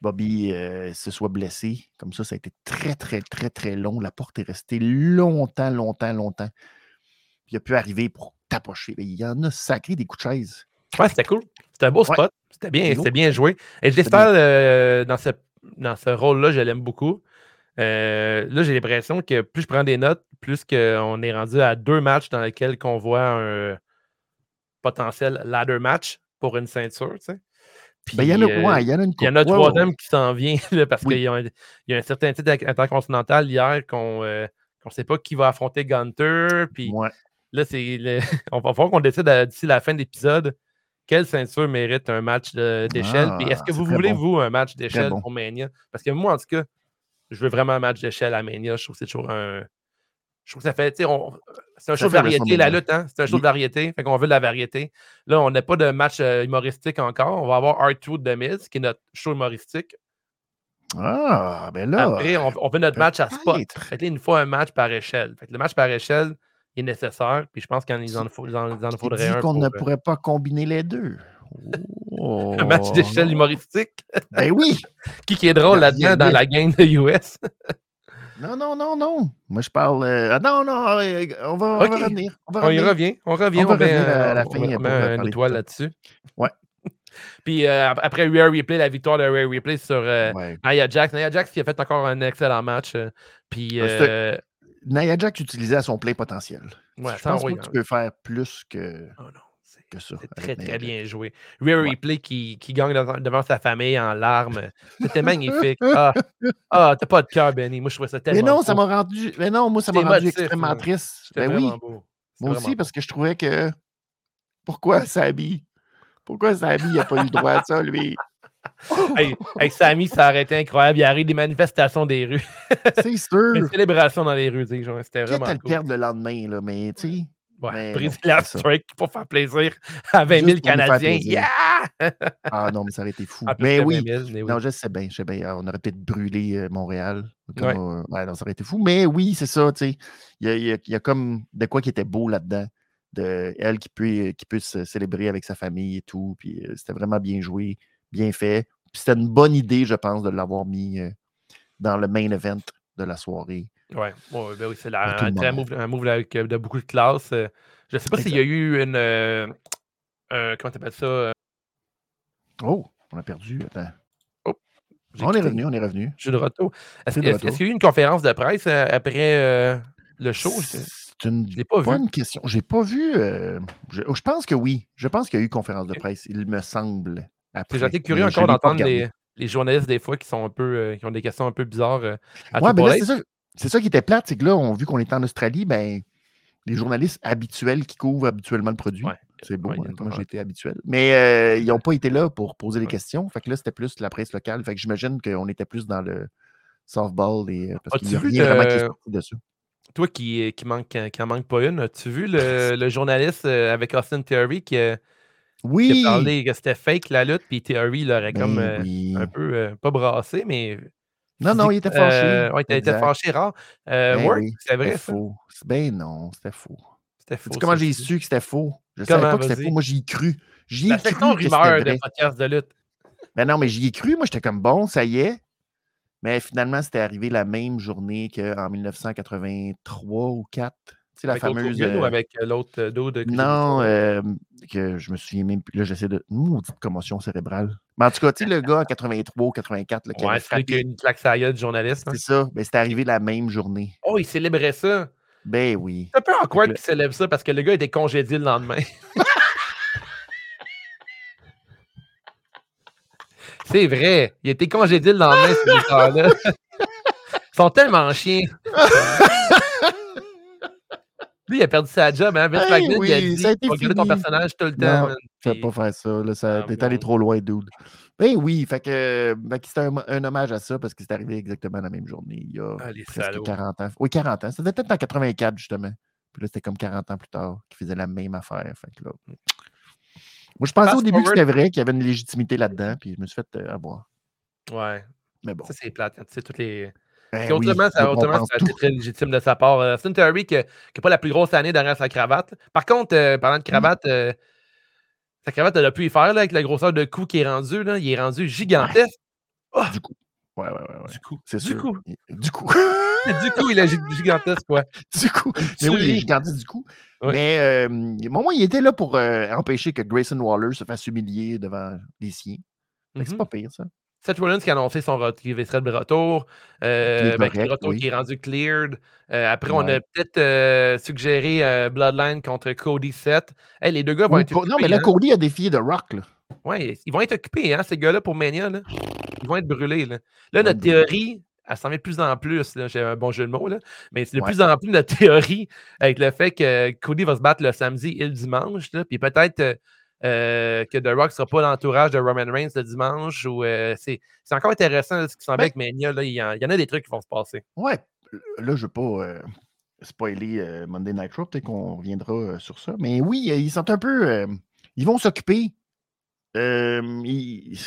Bobby euh, se soit blessé. Comme ça, ça a été très, très, très, très long. La porte est restée longtemps, longtemps, longtemps. Puis il a pu arriver pour tapocher. Il y en a sacré des coups de chaise. Ouais, c'était cool. C'était un beau spot. C'était bien, bien joué. Et j'espère euh, dans ce, dans ce rôle-là, je l'aime beaucoup. Euh, là, j'ai l'impression que plus je prends des notes, plus qu'on est rendu à deux matchs dans lesquels on voit un potentiel ladder match pour une ceinture. Tu sais. Ben, il y en a, euh, il y en a une Il y en a un troisième qui s'en vient (laughs) parce qu'il y, a un certain titre intercontinental hier qu'on euh, ne sait pas qui va affronter Gunter. Puis ouais. Là, c'est (laughs) on va voir qu'on décide d'ici la fin de l'épisode quelle ceinture mérite un match d'échelle? Puis est-ce que ah, vous voulez, vous, un match d'échelle pour Mania? Parce que moi, en tout cas, je veux vraiment un match d'échelle à Mania. Je trouve que c'est toujours un. Je trouve que ça fait. C'est un show de variété, la lutte, hein? C'est un show de variété. Fait qu'on veut de la variété. Là, on n'a pas de match euh, humoristique encore. On va avoir R2 de Miz, qui est notre show humoristique. Ah, ben là. Après, on, veut notre match à spot. Fait une fois un match par échelle. Fait le match par échelle est nécessaire. Puis je pense qu'il en, en, faudrait un. qu'on ne euh, pourrait pas combiner les deux. (laughs) un match d'échelle humoristique. (laughs) Ben oui. qui, qui est drôle là-dedans dans la game de US. (laughs) non, non, non, non. Moi, je parle. Euh, ah, non, non, euh, on va, revenir. On, y revient. On revient. On, revient à la fin. On met une étoile là-dessus. Ouais. Puis après Rare Replay, la victoire de Rare Replay sur Nia Jax. Nia Jax qui a fait encore un excellent match. puis. Nia Jax utilisait à son plein potentiel. Ouais, je pense que tu peux faire plus que. Oh non que ça. Très, très bien joué. Rare Replay qui, qui gagne devant, sa famille en larmes. C'était (laughs) magnifique. Ah, ah t'as pas de cœur, Benny. Moi, je trouvais ça tellement. Mais non, ça m'a rendu. Mais non, moi, ça m'a rendu extrêmement triste. Ben oui. Moi aussi, parce que je trouvais que. Pourquoi Sabi? Pourquoi Sabi n'a pas eu le droit à ça, lui? Hey, hey, Sammy, ça aurait été incroyable. Il arrive des manifestations des rues. (laughs) C'est sûr. Des célébrations dans les rues. C'était vraiment. Cool. perdre le lendemain, là, mais tu sais. Ouais, la strike pour faire plaisir à 20 000 Canadiens. Yeah! ah non, mais ça aurait été fou. (laughs) mais, oui. Non, je sais bien, je sais bien. On aurait peut-être brûlé euh, Montréal. ouais. non, ça aurait été fou. Mais oui, c'est ça, tu sais. Il y a, y a, comme de quoi qui était beau là-dedans. De elle qui peut, qui peut se célébrer avec sa famille et tout. Puis euh, c'était vraiment bien joué, bien fait. C'était une bonne idée, je pense, de l'avoir mis euh, dans le main event de la soirée. Ouais, ben oui, c'est un, très move, un move avec de beaucoup de classe. Euh, je ne sais pas s'il y a eu une. Euh, comment tu appelles ça? Oh, on a perdu. Attends. Oh, on est revenu, on est revenu. Je suis de retour. Est-ce qu'il y a eu une conférence de presse après le show? C'est une bonne question. J'ai pas vu. Je, je, pense que oui. Je pense qu'il y a eu conférence de presse, il me semble. Été curieux encore d'entendre les, les, journalistes des fois qui sont un peu qui ont des questions un peu bizarres. à ouais, mais là, c'est ça c'est ça qui était plate, c'est que là, on, vu qu'on est en Australie, ben, les journalistes habituels qui couvrent habituellement le produit, c'est beau, hein, moi j'ai été habituel. Mais euh, ils n'ont pas été là pour poser des questions. Fait que là, c'était plus la presse locale. Fait que j'imagine qu'on était plus dans le softball et euh, parce qu'il n'y a rien vraiment qui est sorti dessus. Toi qui, qui, manque, qui en manque pas une, as-tu vu le, journaliste euh, avec Austin Theory qui, oui. a parlé que c'était fake la lutte, puis Theory l'aurait comme ben un peu pas brassé, mais non, non, il était fâché. Euh, oui, il était fâché rare. Euh, ben c'est vrai. C'était faux. Ben non, c'était faux. C'était faux. comment j'ai su que c'était faux? Je ne savais pas que c'était faux. Moi, j'y ai cru. J'y ai cru. C'est rumeur de podcast de lutte. Ben non, mais j'y ai cru. Moi, j'étais comme bon, ça y est. Mais finalement, c'était arrivé la même journée qu'en 1983 ou 4. C'est la fameuse. ou avec l'autre dos de. Non, que je me souviens même plus. Là, j'essaie de. Maudite commotion cérébrale. Mais en tout cas, tu sais, le gars en 83 ou 84. Là, qui ouais, c'est une claque de journaliste. Hein? C'est ça. Ben, c'était arrivé la même journée. Oh, il célébrait ça? Ben oui. C'est un peu awkward qu'il célèbre ça parce que le gars était congédié le lendemain. (laughs) c'est vrai. Il était congédié le lendemain, ces gars-là. Ils sont tellement chiens. (laughs) Lui, il a perdu sa job, hein? Vince hey, oui, il a dit ça a été fini. ton personnage tout le temps. Non, tu pas faire ça. Là, ça ah, t'es allé trop loin, dude. Ben oui, fait que, c'était un, un, hommage à ça parce que c'est arrivé exactement la même journée. Il y a ah, presque 40 ans. Oui, 40 ans. C'était peut-être en 84, justement. Puis là, c'était comme 40 ans plus tard qu'il faisait la même affaire. Fait que là... Moi, je pensais au début que c'était vrai, qu'il y avait une légitimité là-dedans, puis je me suis fait euh, avoir. Ouais. Mais bon. Ça, c'est plate. Tu sais, toutes les ben autrement, ça, autrement ça a été très légitime de sa part. Euh, c'est une Theory qui n'a pas la plus grosse année derrière sa cravate. Par contre, euh, parlant de mmh. cravate, euh, sa cravate, elle a pu y faire là, avec la grosseur de cou qui est rendu. Là, il est rendu gigantesque. Oh! Du coup. Ouais, ouais, ouais. Du coup. C'est sûr. Du coup. (laughs) Du coup. du coup, il est gigantesque, quoi. (laughs) Du coup. Mais oui, il est gigantesque du coup. Mais euh, moment, il était là pour empêcher que Grayson Waller se fasse humilier devant les siens. C'est mmh pas pire, ça. Seth Rollins qui a annoncé son retour, serait de retour. Euh, ben, retour qui est rendu cleared. Euh, après, on a peut-être euh, suggéré Bloodline contre Cody Seth. les deux gars vont être occupés. Non, mais là, hein. Cody a défié The Rock. Oui, ils vont être occupés, hein, ces gars-là, pour Mania. Là. Ils vont être brûlés. Là, là notre théorie elle s'en vient de plus en plus. J'ai un bon jeu de mots, là, mais c'est de plus en plus de (laughs) théorie avec le fait que Cody va se battre le samedi et le dimanche. Là, puis peut-être euh, que The Rock ne sera pas l'entourage de Roman Reigns le dimanche. Ou, euh, c'est, encore intéressant ce qui s'en ben avec Mania. Là, il, y en, a des trucs qui vont se passer. Ouais, là, je ne veux pas euh, spoiler Monday Night Raw, peut-être qu'on reviendra sur ça. Mais oui, ils sont un peu. ils vont s'occuper. il,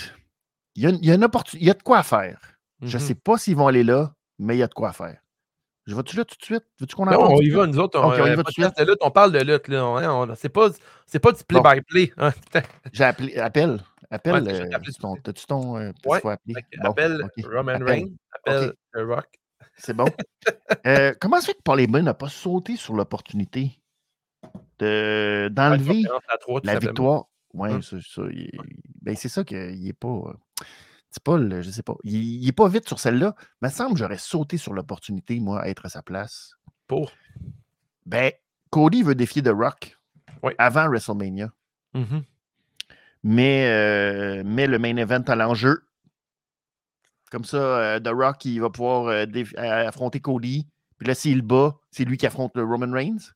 y a, il, y a, une opportunité. Il y a de quoi faire. Je ne mm-hmm. sais pas s'ils vont aller là, mais il y a de quoi faire. Je vais-tu là tout de suite? Veux-tu qu'on en Non, on y va, nous autres. On, okay, on, y va tout de suite. Lutte, on parle de lutte. Là. On, c'est, pas, c'est pas du play-by-play. Hein. (laughs) J'ai appelé. Appelle. Appelle. Ouais, euh, ton, t'as-tu ton. Euh, ouais. Appeler? Bon, appelle okay. Roman Reigns. Appelle. The Rock. C'est bon. (laughs) euh, comment ça fait que Paul Heyman n'a pas sauté sur l'opportunité de, d'enlever la victoire? Oui, hum. c'est ça. Il, ben, c'est ça qu'il n'est pas. C'est pas je sais pas. Il, n'est pas vite sur celle-là. Il me semble que j'aurais sauté sur l'opportunité, moi, à être à sa place. Pour? Ben, Cody veut défier The Rock avant WrestleMania. Mm-hmm. mais, euh, mais le main event à l'enjeu. Comme ça, euh, The Rock, il va pouvoir euh, affronter Cody. Puis là, s'il bat, c'est lui qui affronte le Roman Reigns.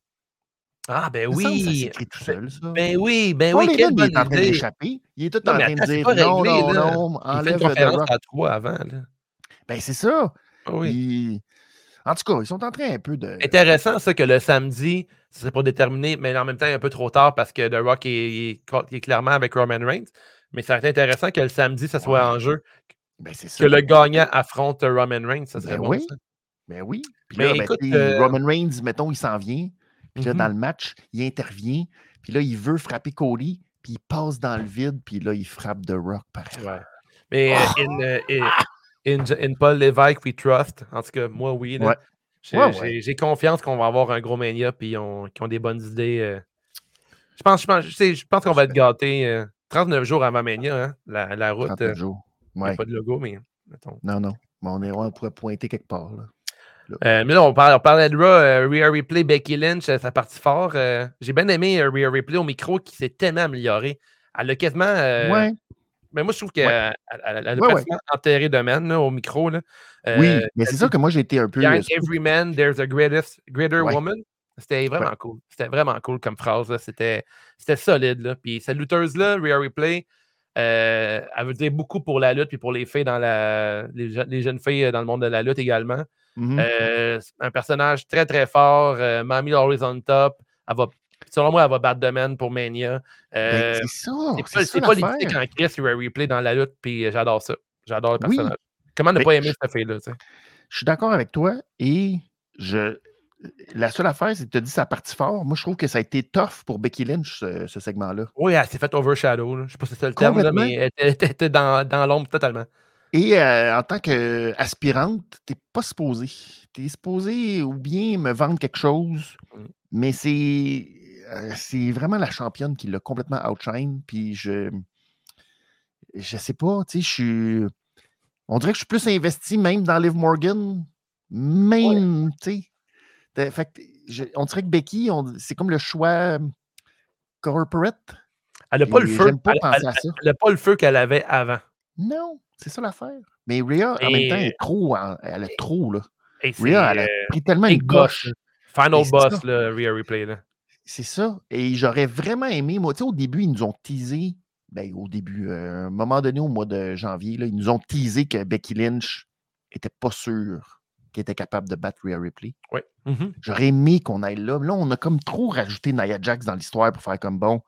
Ah, ben oui. Ça, tout seul, ça. Ben oui, ben oui. Quelle bonne il est en train d'échapper. Il est tout en train de dire non, non, non, enlève il fait une à trois avant. Là. Ben c'est ça. Ah oui. En tout cas, ils sont en train un peu de. Intéressant, ça, que le samedi, c'est pas déterminé, mais en même temps, un peu trop tard parce que The Rock est, est, clairement avec Roman Reigns. Mais ça serait intéressant que le samedi, ça soit en jeu. Ben, ça. Que le gagnant affronte Roman Reigns, ça serait ben bon. Oui. Ben oui. Puis là, ben, écoute, euh... Roman Reigns, mettons, il s'en vient. Puis là, dans mm-hmm. le match, il intervient. Puis là, il veut frapper Cody. Puis il passe dans le vide. Puis là, il frappe The Rock par ouais. Mais euh, oh! in, uh, in, in, Paul Levesque, we trust. En tout cas, moi, oui. J'ai confiance qu'on va avoir un gros mania. Puis qu'ils ont, des bonnes idées. Euh. Je pense, je pense, je pense qu'on va être gâtés. 39 euh, jours avant Mania, hein, la, la, route. 39 jours. Ouais. Pas de logo, mais. Mettons. Non, non. Mais on, est, on pourrait pointer quelque part. Là. Euh, mais là, on, parlait de Raw, euh, Rhea Becky Lynch, euh, sa partie fort. J'ai bien aimé Rhea Replay au micro qui s'est tellement amélioré. Elle a quasiment. ouais. Mais moi, je trouve qu'elle a quasiment enterré domaine au micro. Là. oui, mais c'est ça que moi, j'ai été un peu. Every man, there's a greatest, greater woman. C'était vraiment cool. C'était vraiment cool comme phrase. C'était solide. Là. Puis cette lutteuse-là, Rhea Replay, elle veut dire beaucoup pour la lutte et pour les filles dans la. les jeunes filles dans le monde de la lutte également. Mmh euh, un personnage très, très fort. Euh, Mamie Always on Top. Elle va, selon moi, elle va battre domaine pour Mania. Ben, euh, c'est ça. C'est pas l'éthique en Chris qui va replay dans la lutte, puis j'adore ça. J'adore le personnage. Comment ne pas aimer cette fille-là? Je suis d'accord avec toi et je. La seule affaire, c'est que tu as dit sa partie fort. Moi, je trouve que ça a été tough pour Becky Lynch, ce, segment-là. Oui, elle s'est fait overshadow. Je ne sais pas si c'est le terme, mais elle était, dans, dans l'ombre totalement. Et euh, en tant qu'aspirante, tu n'es pas supposé. Tu es supposé ou bien me vendre quelque chose, mmh. mais c'est euh, c'est vraiment la championne qui l'a complètement outshine. Puis je je sais pas, tu sais, je suis. On dirait que je suis plus investi même dans Liv Morgan. Même, tu sais. on dirait que Becky, c'est comme le choix corporate. Elle n'a pas, le feu. Elle n'a pas le feu qu'elle avait avant. Non. C'est ça l'affaire. Mais Rhea, en même temps, elle est trop. Elle est trop, là. Rhea, elle a euh, pris tellement une gauche. Final boss, le Rhea Replay, là. C'est ça. Et j'aurais vraiment aimé, moi, tu sais, au début, ils nous ont teasé, ben, au début, euh, à un moment donné, au mois de janvier, là, ils nous ont teasé que Becky Lynch était pas sûre qu'elle était capable de battre Rhea Ripley. Oui. Mm-hmm. J'aurais aimé qu'on aille là. Là, on a comme trop rajouté Nia Jax dans l'histoire pour faire comme bon.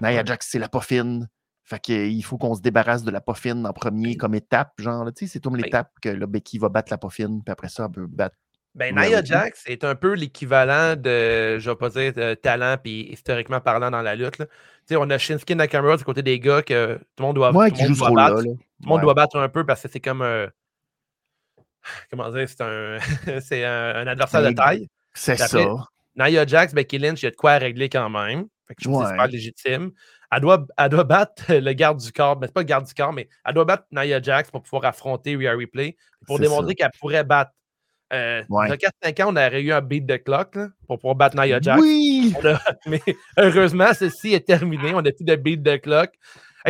Nia Jax, c'est la poffine. Fait qu'il faut qu'on se débarrasse de la poffine en premier comme étape. Genre, tu sais, c'est comme l'étape que le Becky va battre la poffine, puis après ça, elle peut battre. Ben, Nia Jax est un peu l'équivalent de, je vais pas dire, de talent, puis historiquement parlant dans la lutte. Tu sais, on a Shinsuke Nakamura du côté des gars que tout le monde doit, ouais, tout le monde doit battre. Tout le monde doit battre un peu parce que c'est comme un. (sighs) Comment dire, c'est un, (laughs) c'est un, adversaire de taille. C'est ça. Nia Jax, Becky Lynch, il y a de quoi régler quand même. Fait que je trouve que c'est pas légitime. Elle doit, elle doit battre (laughs) le garde du corps, mais c'est pas le garde du corps, mais elle doit battre Nia Jax pour pouvoir affronter Rhea Replay, pour démontrer qu'elle pourrait battre. Euh, a 4-5 ans, on aurait eu un beat de clock là, pour pouvoir battre Nia Jax. Oui! (laughs) mais heureusement, ceci est terminé. On n'a plus de beat de clock.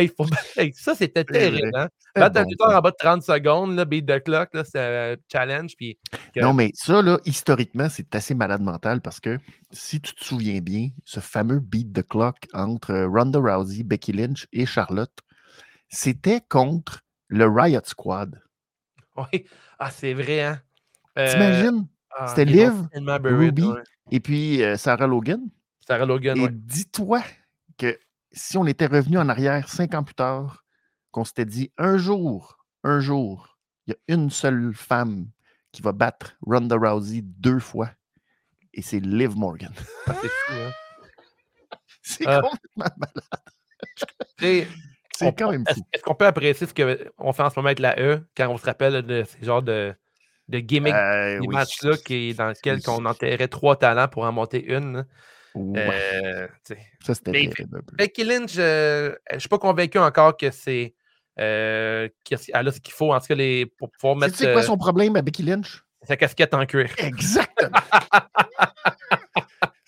(laughs) ça, c'était terrible. Hein? Battre un lutteur en bas de 30 secondes, là, beat the clock, c'est un challenge. Puis, Non, mais ça, là, historiquement, c'est assez malade mental parce que si tu te souviens bien, ce fameux beat the clock entre Ronda Rousey, Becky Lynch et Charlotte, c'était contre le Riot Squad. Oui, ah, c'est vrai. Hein? Euh, T'imagines? Ah, c'était Liv, Ruby et puis euh, Sarah Logan. Sarah Logan, Et dis-toi que si on était revenu en arrière cinq ans plus tard, qu'on s'était dit un jour, un jour, il y a une seule femme qui va battre Ronda Rousey deux fois, et c'est Liv Morgan. Ah, c'est fou, hein? (laughs) c'est ah. complètement malade. c'est quand même fou. Est-ce qu'on peut apprécier ce qu'on fait en ce moment avec la E quand on se rappelle de ces genres de, de gimmick euh, des matchs-là dans lequel on enterrait trois talents pour en monter une? Euh, ça, c'était Becky Lynch, je ne suis pas convaincu encore que c'est. Euh, qu'elle a ce qu'il faut, en tout cas, les, pour pouvoir mettre. C'est quoi son problème à Becky Lynch? Sa casquette en cuir. Exactement. (laughs)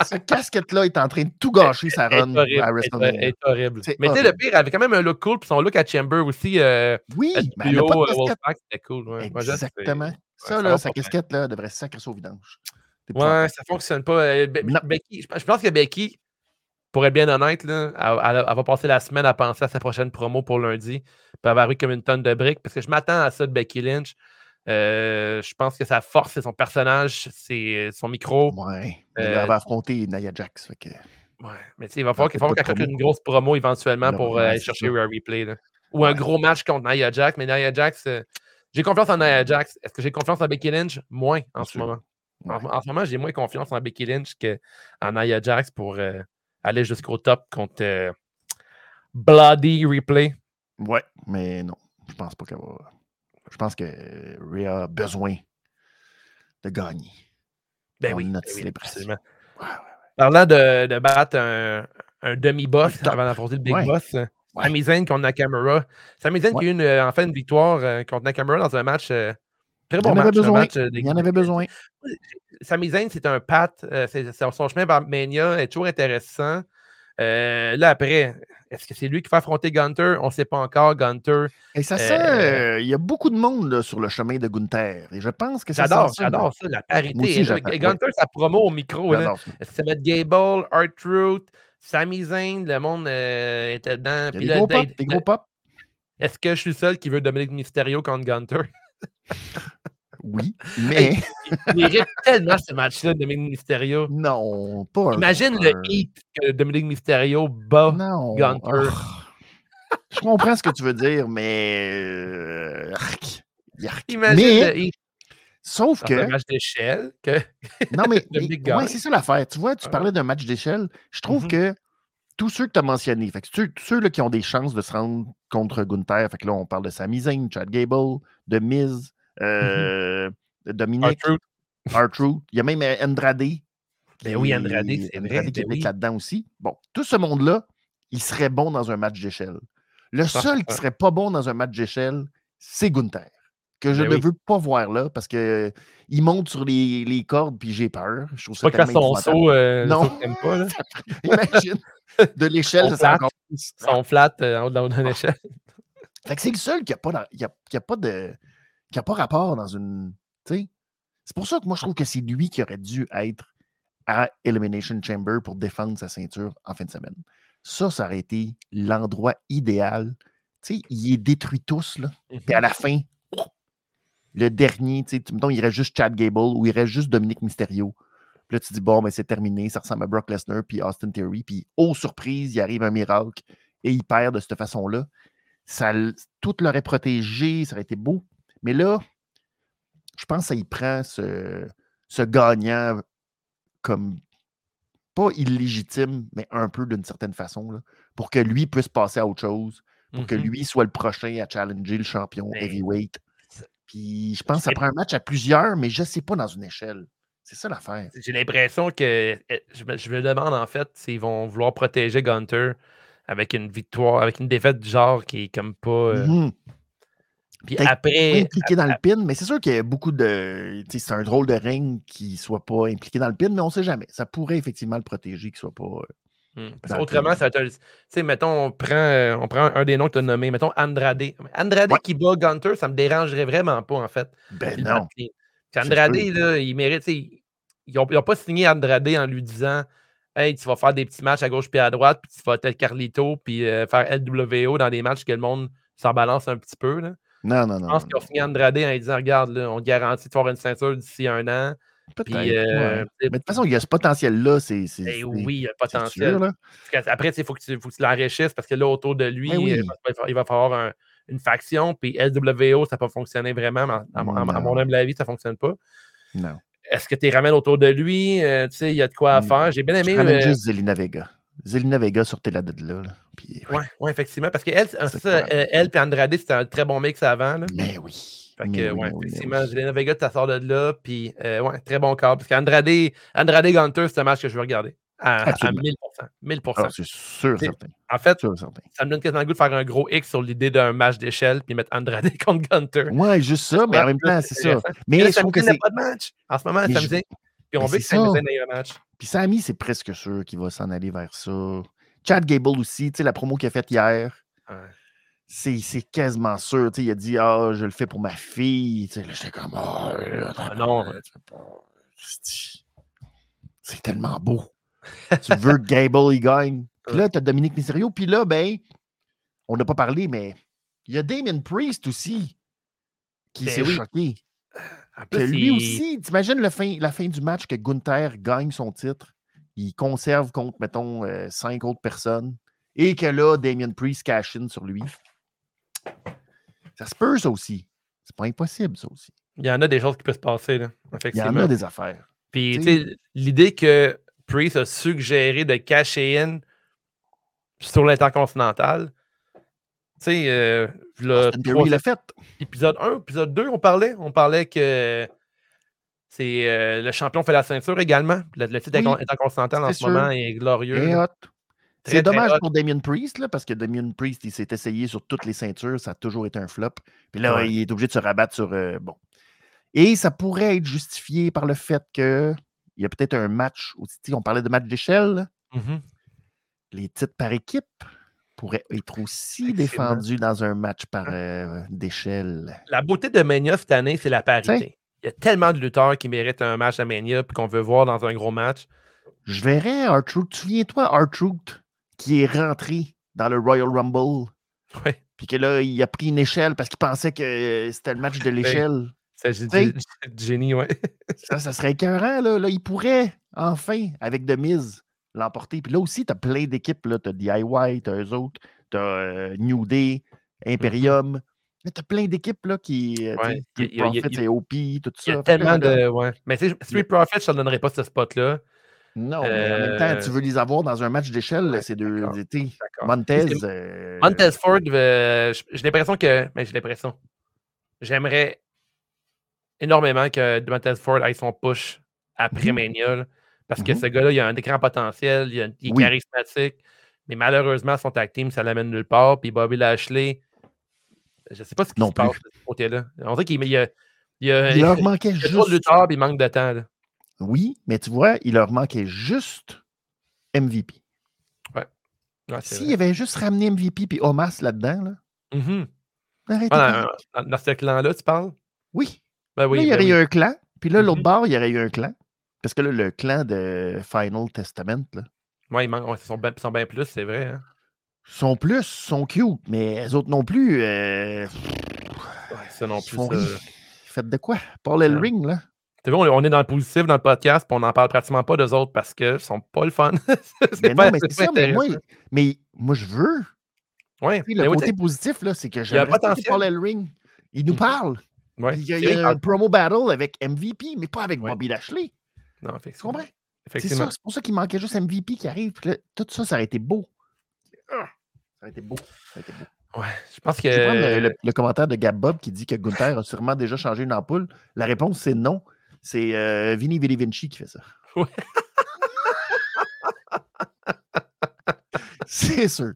Cette casquette-là est en train de tout gâcher sa run à WrestleMania. C'est horrible. Mais tu sais, le pire, elle avait quand même un look cool, puis son look à Chamber aussi. Euh, oui, mais elle a pas de c'était cool. Exactement. ça, là, sa casquette-là devrait sacrer au vidange. Ouais, ça fonctionne pas. Euh, Becky, je pense que Becky, pour être bien honnête, là, elle, va passer la semaine à penser à sa prochaine promo pour lundi. Puis elle va arriver comme une tonne de briques. Parce que je m'attends à ça de Becky Lynch. Euh, je pense que sa force, c'est son personnage, c'est son micro. Ouais. elle va euh, affronter Nia Jax. que... Ouais, mais il va falloir qu'il qu fasse une grosse promo éventuellement pour aller chercher un replay. Ou un gros match contre Nia Jax. Mais Nia Jax, j'ai confiance en Nia Jax. Est-ce que j'ai confiance en Becky Lynch? Moins en ce moment. En, ce moment, j'ai moins confiance en Becky Lynch qu'en Nia Jax pour euh, aller jusqu'au top contre euh, Bloody Replay. Ouais, mais non. Je pense pas qu'elle va. Je pense que Rhea a besoin de gagner. Ben oui, ben oui Parlant de, de battre un, un demi-boss avant d'affronter le big boss, Sami Zayn contre Nakamura. Sami Zayn qui a eu une, en fait une victoire euh, contre Nakamura dans un match Très bon match. match euh, Il y en avait besoin. Sami Zayn, c'est un pat. Euh, c'est son chemin vers Mania est toujours intéressant. Euh, là, après, est-ce que c'est lui qui va affronter Gunter? On ne sait pas encore. Gunter. Et ça sent. il y a beaucoup de monde sur le chemin de Gunther. Et je pense que ça J'adore, j'adore ça, la parité. Gunter, ça promo au micro. Que ça va être Gable, Art-Truth, Sami Zayn? Le monde était dedans. Il y a des gros pop. Est-ce que je suis le seul qui veut Dominique Mysterio contre Gunter? Oui, mais. il mérite tellement ce match-là, Dominique Mysterio. Non, pas Imagine le hit que Dominique Mysterio bat Gunter. Oh. Je comprends ce que tu veux dire, mais. Euh, Imagine le hit. Sauf que. un match d'échelle. Que... non, mais. (laughs) ouais, c'est ça l'affaire. Tu vois, tu parlais d'un match d'échelle. Je trouve mm-hmm. que tous ceux que tu as mentionnés, fait tous ceux là, qui ont des chances de se rendre contre Gunther, fait que là, on parle de Sami Zayn, Chad Gable, de Miz, mm-hmm. euh, Dominique, R-Truth. Il y a même euh, Andrade. Ben oui, Andrade, c'est vrai. qui ben est là-dedans aussi. Bon, tout ce monde-là, il serait bon dans un match d'échelle. Le seul qui serait pas bon dans un match d'échelle, c'est Gunther. Que je ben ne veux pas voir là parce qu'il monte sur les, les cordes puis j'ai peur. Je trouve ça pas son saut, euh, non. pas. Là? (laughs) Imagine de l'échelle, c'est encore Son flat euh, en haut de l'échelle. (laughs) Fait que c'est le seul qui n'a pas, a, a pas de. qui a pas rapport dans une. C'est pour ça que moi je trouve que c'est lui qui aurait dû être à Elimination Chamber pour défendre sa ceinture en fin de semaine. Ça, ça aurait été l'endroit idéal. Il est détruit tous, là. Puis à la fin, le dernier, tu sais, il reste juste Chad Gable ou il reste juste Dominique Mysterio. Puis là, tu dis, bon, mais ben, c'est terminé, ça ressemble à Brock Lesnar, puis Austin Theory, puis, oh, surprise, il arrive un miracle, et il perd de cette façon-là. Ça, tout l'aurait protégé, ça aurait été beau. Mais là, je pense que ça y prend ce, ce gagnant comme pas illégitime, mais un peu d'une certaine façon, là, pour que lui puisse passer à autre chose, pour que mm-hmm. lui soit le prochain à challenger le champion ben, heavyweight. Puis je pense que ça prend un match à plusieurs, mais je ne sais pas dans une échelle. C'est ça l'affaire. J'ai l'impression que eh, je me, demande en fait s'ils vont vouloir protéger Gunter avec une victoire, avec une défaite du genre qui est comme pas. Euh, mmh puis après. Impliqué dans le pin, mais c'est sûr qu'il y a beaucoup de. C'est un drôle de ring qui ne soit pas impliqué dans le pin, mais on ne sait jamais. Ça pourrait effectivement le protéger, qu'il ne soit pas. Euh, Hmm. autrement, ça va être. Tu sais, mettons, on prend, euh, on prend un des noms que tu as nommés. Mettons Andrade. Andrade qui bat Gunter, ça me dérangerait vraiment pas, en fait. Ben non. Andrade, là, il mérite. Ils n'ont pas signé Andrade en lui disant Hey, tu vas faire des petits matchs à gauche puis à droite, puis tu vas être Carlito, puis euh, faire LWO dans des matchs que le monde s'en balance un petit peu. Là. Non, non, non. Je pense qu'ils ont signé Andrade en disant Regarde, là, on garantit de faire une ceinture d'ici un an. Euh, mais de toute façon, il y a ce potentiel-là. C'est, ben oui, il y a le potentiel. Après, il faut que tu, l'enrichisses parce que là, autour de lui, ben euh, il va falloir une faction. Puis LWO, ça n'a pas fonctionné vraiment. À, mon humble avis, ça ne fonctionne pas. Non. Est-ce que tu les ramènes autour de lui? Euh, tu sais, il y a de quoi à faire. J'ai bien aimé. Je ramène juste Zelina Vega. Zelina Vega sortait là de là. Oui, ouais. ouais, effectivement. Parce qu'elle, elle et Andrade, c'était un très bon mix avant. Là. Mais oui. Fait que, ouais, effectivement, Vega, de là. Puis, euh, ouais, très bon corps. Parce qu'Andrade Andrade Gunter, c'est un match que je veux regarder. À, 1000%. 1000%. Ah, c'est sûr, certain. En fait, ça me donne quasiment le goût de faire un gros X sur l'idée d'un match d'échelle puis mettre Andrade (laughs) contre Gunter. Ouais, juste ça, mais en même temps, c'est ça. (laughs) Mais je trouve que c'est. pas de match. En ce moment, ça me dit. Puis on veut que ça me ait un match. Puis Samy, c'est presque sûr qu'il va s'en aller vers ça. Chad Gable aussi, tu sais, la promo qu'il a faite hier. Ouais c'est quasiment sûr. il a dit Ah, je le fais pour ma fille. J'étais comme Ah, non, c'est tellement beau. tu veux que Gable il gagne? (laughs) Puis là, tu as Dominique Mysterio. Puis là, ben, on n'a pas parlé, mais il y a Damien Priest aussi qui ben s'est choqué. Que lui aussi, t'imagines fin, la fin du match que Gunther gagne son titre, il conserve contre, mettons, euh, cinq autres personnes, et que là, Damien Priest cash in sur lui. Ça se peut, ça aussi. C'est pas impossible, ça aussi. Il y en a des choses qui peuvent se passer, là. Il y en a des affaires. Puis, tu sais, l'idée que Priest a suggéré de cacher in sur l'intercontinental, tu sais, euh, il l'a fait. Épisode 1, épisode 2, on parlait. On parlait que c'est euh, le champion fait la ceinture également. Le, titre intercontinental en ce moment est glorieux. C'est dommage pour Damien Priest, là, parce que Damien Priest, il s'est essayé sur toutes les ceintures, ça a toujours été un flop. Puis là, il est obligé de se rabattre sur. Euh, bon. Et ça pourrait être justifié par le fait qu'il y a peut-être un match aussi. On parlait de match d'échelle. Mmh les titres par équipe pourraient être aussi défendus dans un match par euh, d'échelle. La beauté de Mania cette année, c'est la parité. Il y a tellement de lutteurs qui méritent un match à Mania et qu'on veut voir dans un gros match. Je verrais R-Truth. Souviens-toi, R-Truth, qui est rentré dans le Royal Rumble. Puis que là, il a pris une échelle parce qu'il pensait que c'était le match de ben, l'échelle. C'est du génie, ouais. (laughs) ça, ça serait écœurant, là. là. Il pourrait, enfin, avec de mise, l'emporter. Puis là aussi, tu as plein d'équipes. Tu as DIY, tu as eux autres, tu as euh, New Day, mm-hmm. Imperium. Tu as plein d'équipes là, qui. Euh, ouais, Profit, OP, tout ça. Il y a tellement de. Ouais. Mais Street Profit, je ne donnerais pas ce spot-là. Non, mais en même temps, tu euh, veux les avoir dans un match d'échelle, c'est deux étés. Montez. Euh... Montez Ford, euh, j'ai l'impression que. Mais j'ai l'impression. J'aimerais énormément que Montez Ford aille son push après mmh. parce que mmh ce gars-là, il a un grand potentiel, il, est charismatique, mais malheureusement, son tag team, ça l'amène nulle part. Puis Bobby Lashley, je ne sais pas ce qui se passe de ce côté-là. On dirait qu'il. Il, a, il leur manquait juste. Il de il manque de temps. Là. Oui, mais tu vois, il leur manquait juste MVP. Ouais. S'il y avait juste ramené MVP et Omas là-dedans, là. Mm dans, ce clan-là, tu parles? Oui. Ben oui là, il y ben aurait eu un clan. Puis là, l'autre mm-hmm. bord, il y aurait eu un clan. Parce que là, le clan de Final Testament, là. Oui, ils, sont bien plus, c'est vrai. Hein? Ils sont plus, ils sont cute, mais les autres non plus. Euh... Ouais, ça non plus. Faites de quoi? Paul Elring, là on est dans le positif dans le podcast, puis on n'en parle pratiquement pas d'eux autres parce qu'ils ne sont pas le fun. (laughs) mais non, mais c'est ça, mais moi, mais moi, je veux. Ouais, le côté positif, c'est que j'aime Paul Elring. Il nous mm-hmm. parle. il y a, un promo battle avec MVP, mais pas avec Bobby Lashley. Non, effectivement. C'est ça, c'est pour ça qu'il manquait juste MVP qui arrive. tout ça, ça aurait été beau. Ah, ça aurait été beau. Ça aurait été beau. Ouais, je pense que. Je le, commentaire de Gab Bob qui dit que Gunther a sûrement déjà changé une ampoule. La réponse, c'est non. C'est euh, Vinny Vili Vinci qui fait ça. (laughs) c'est sûr.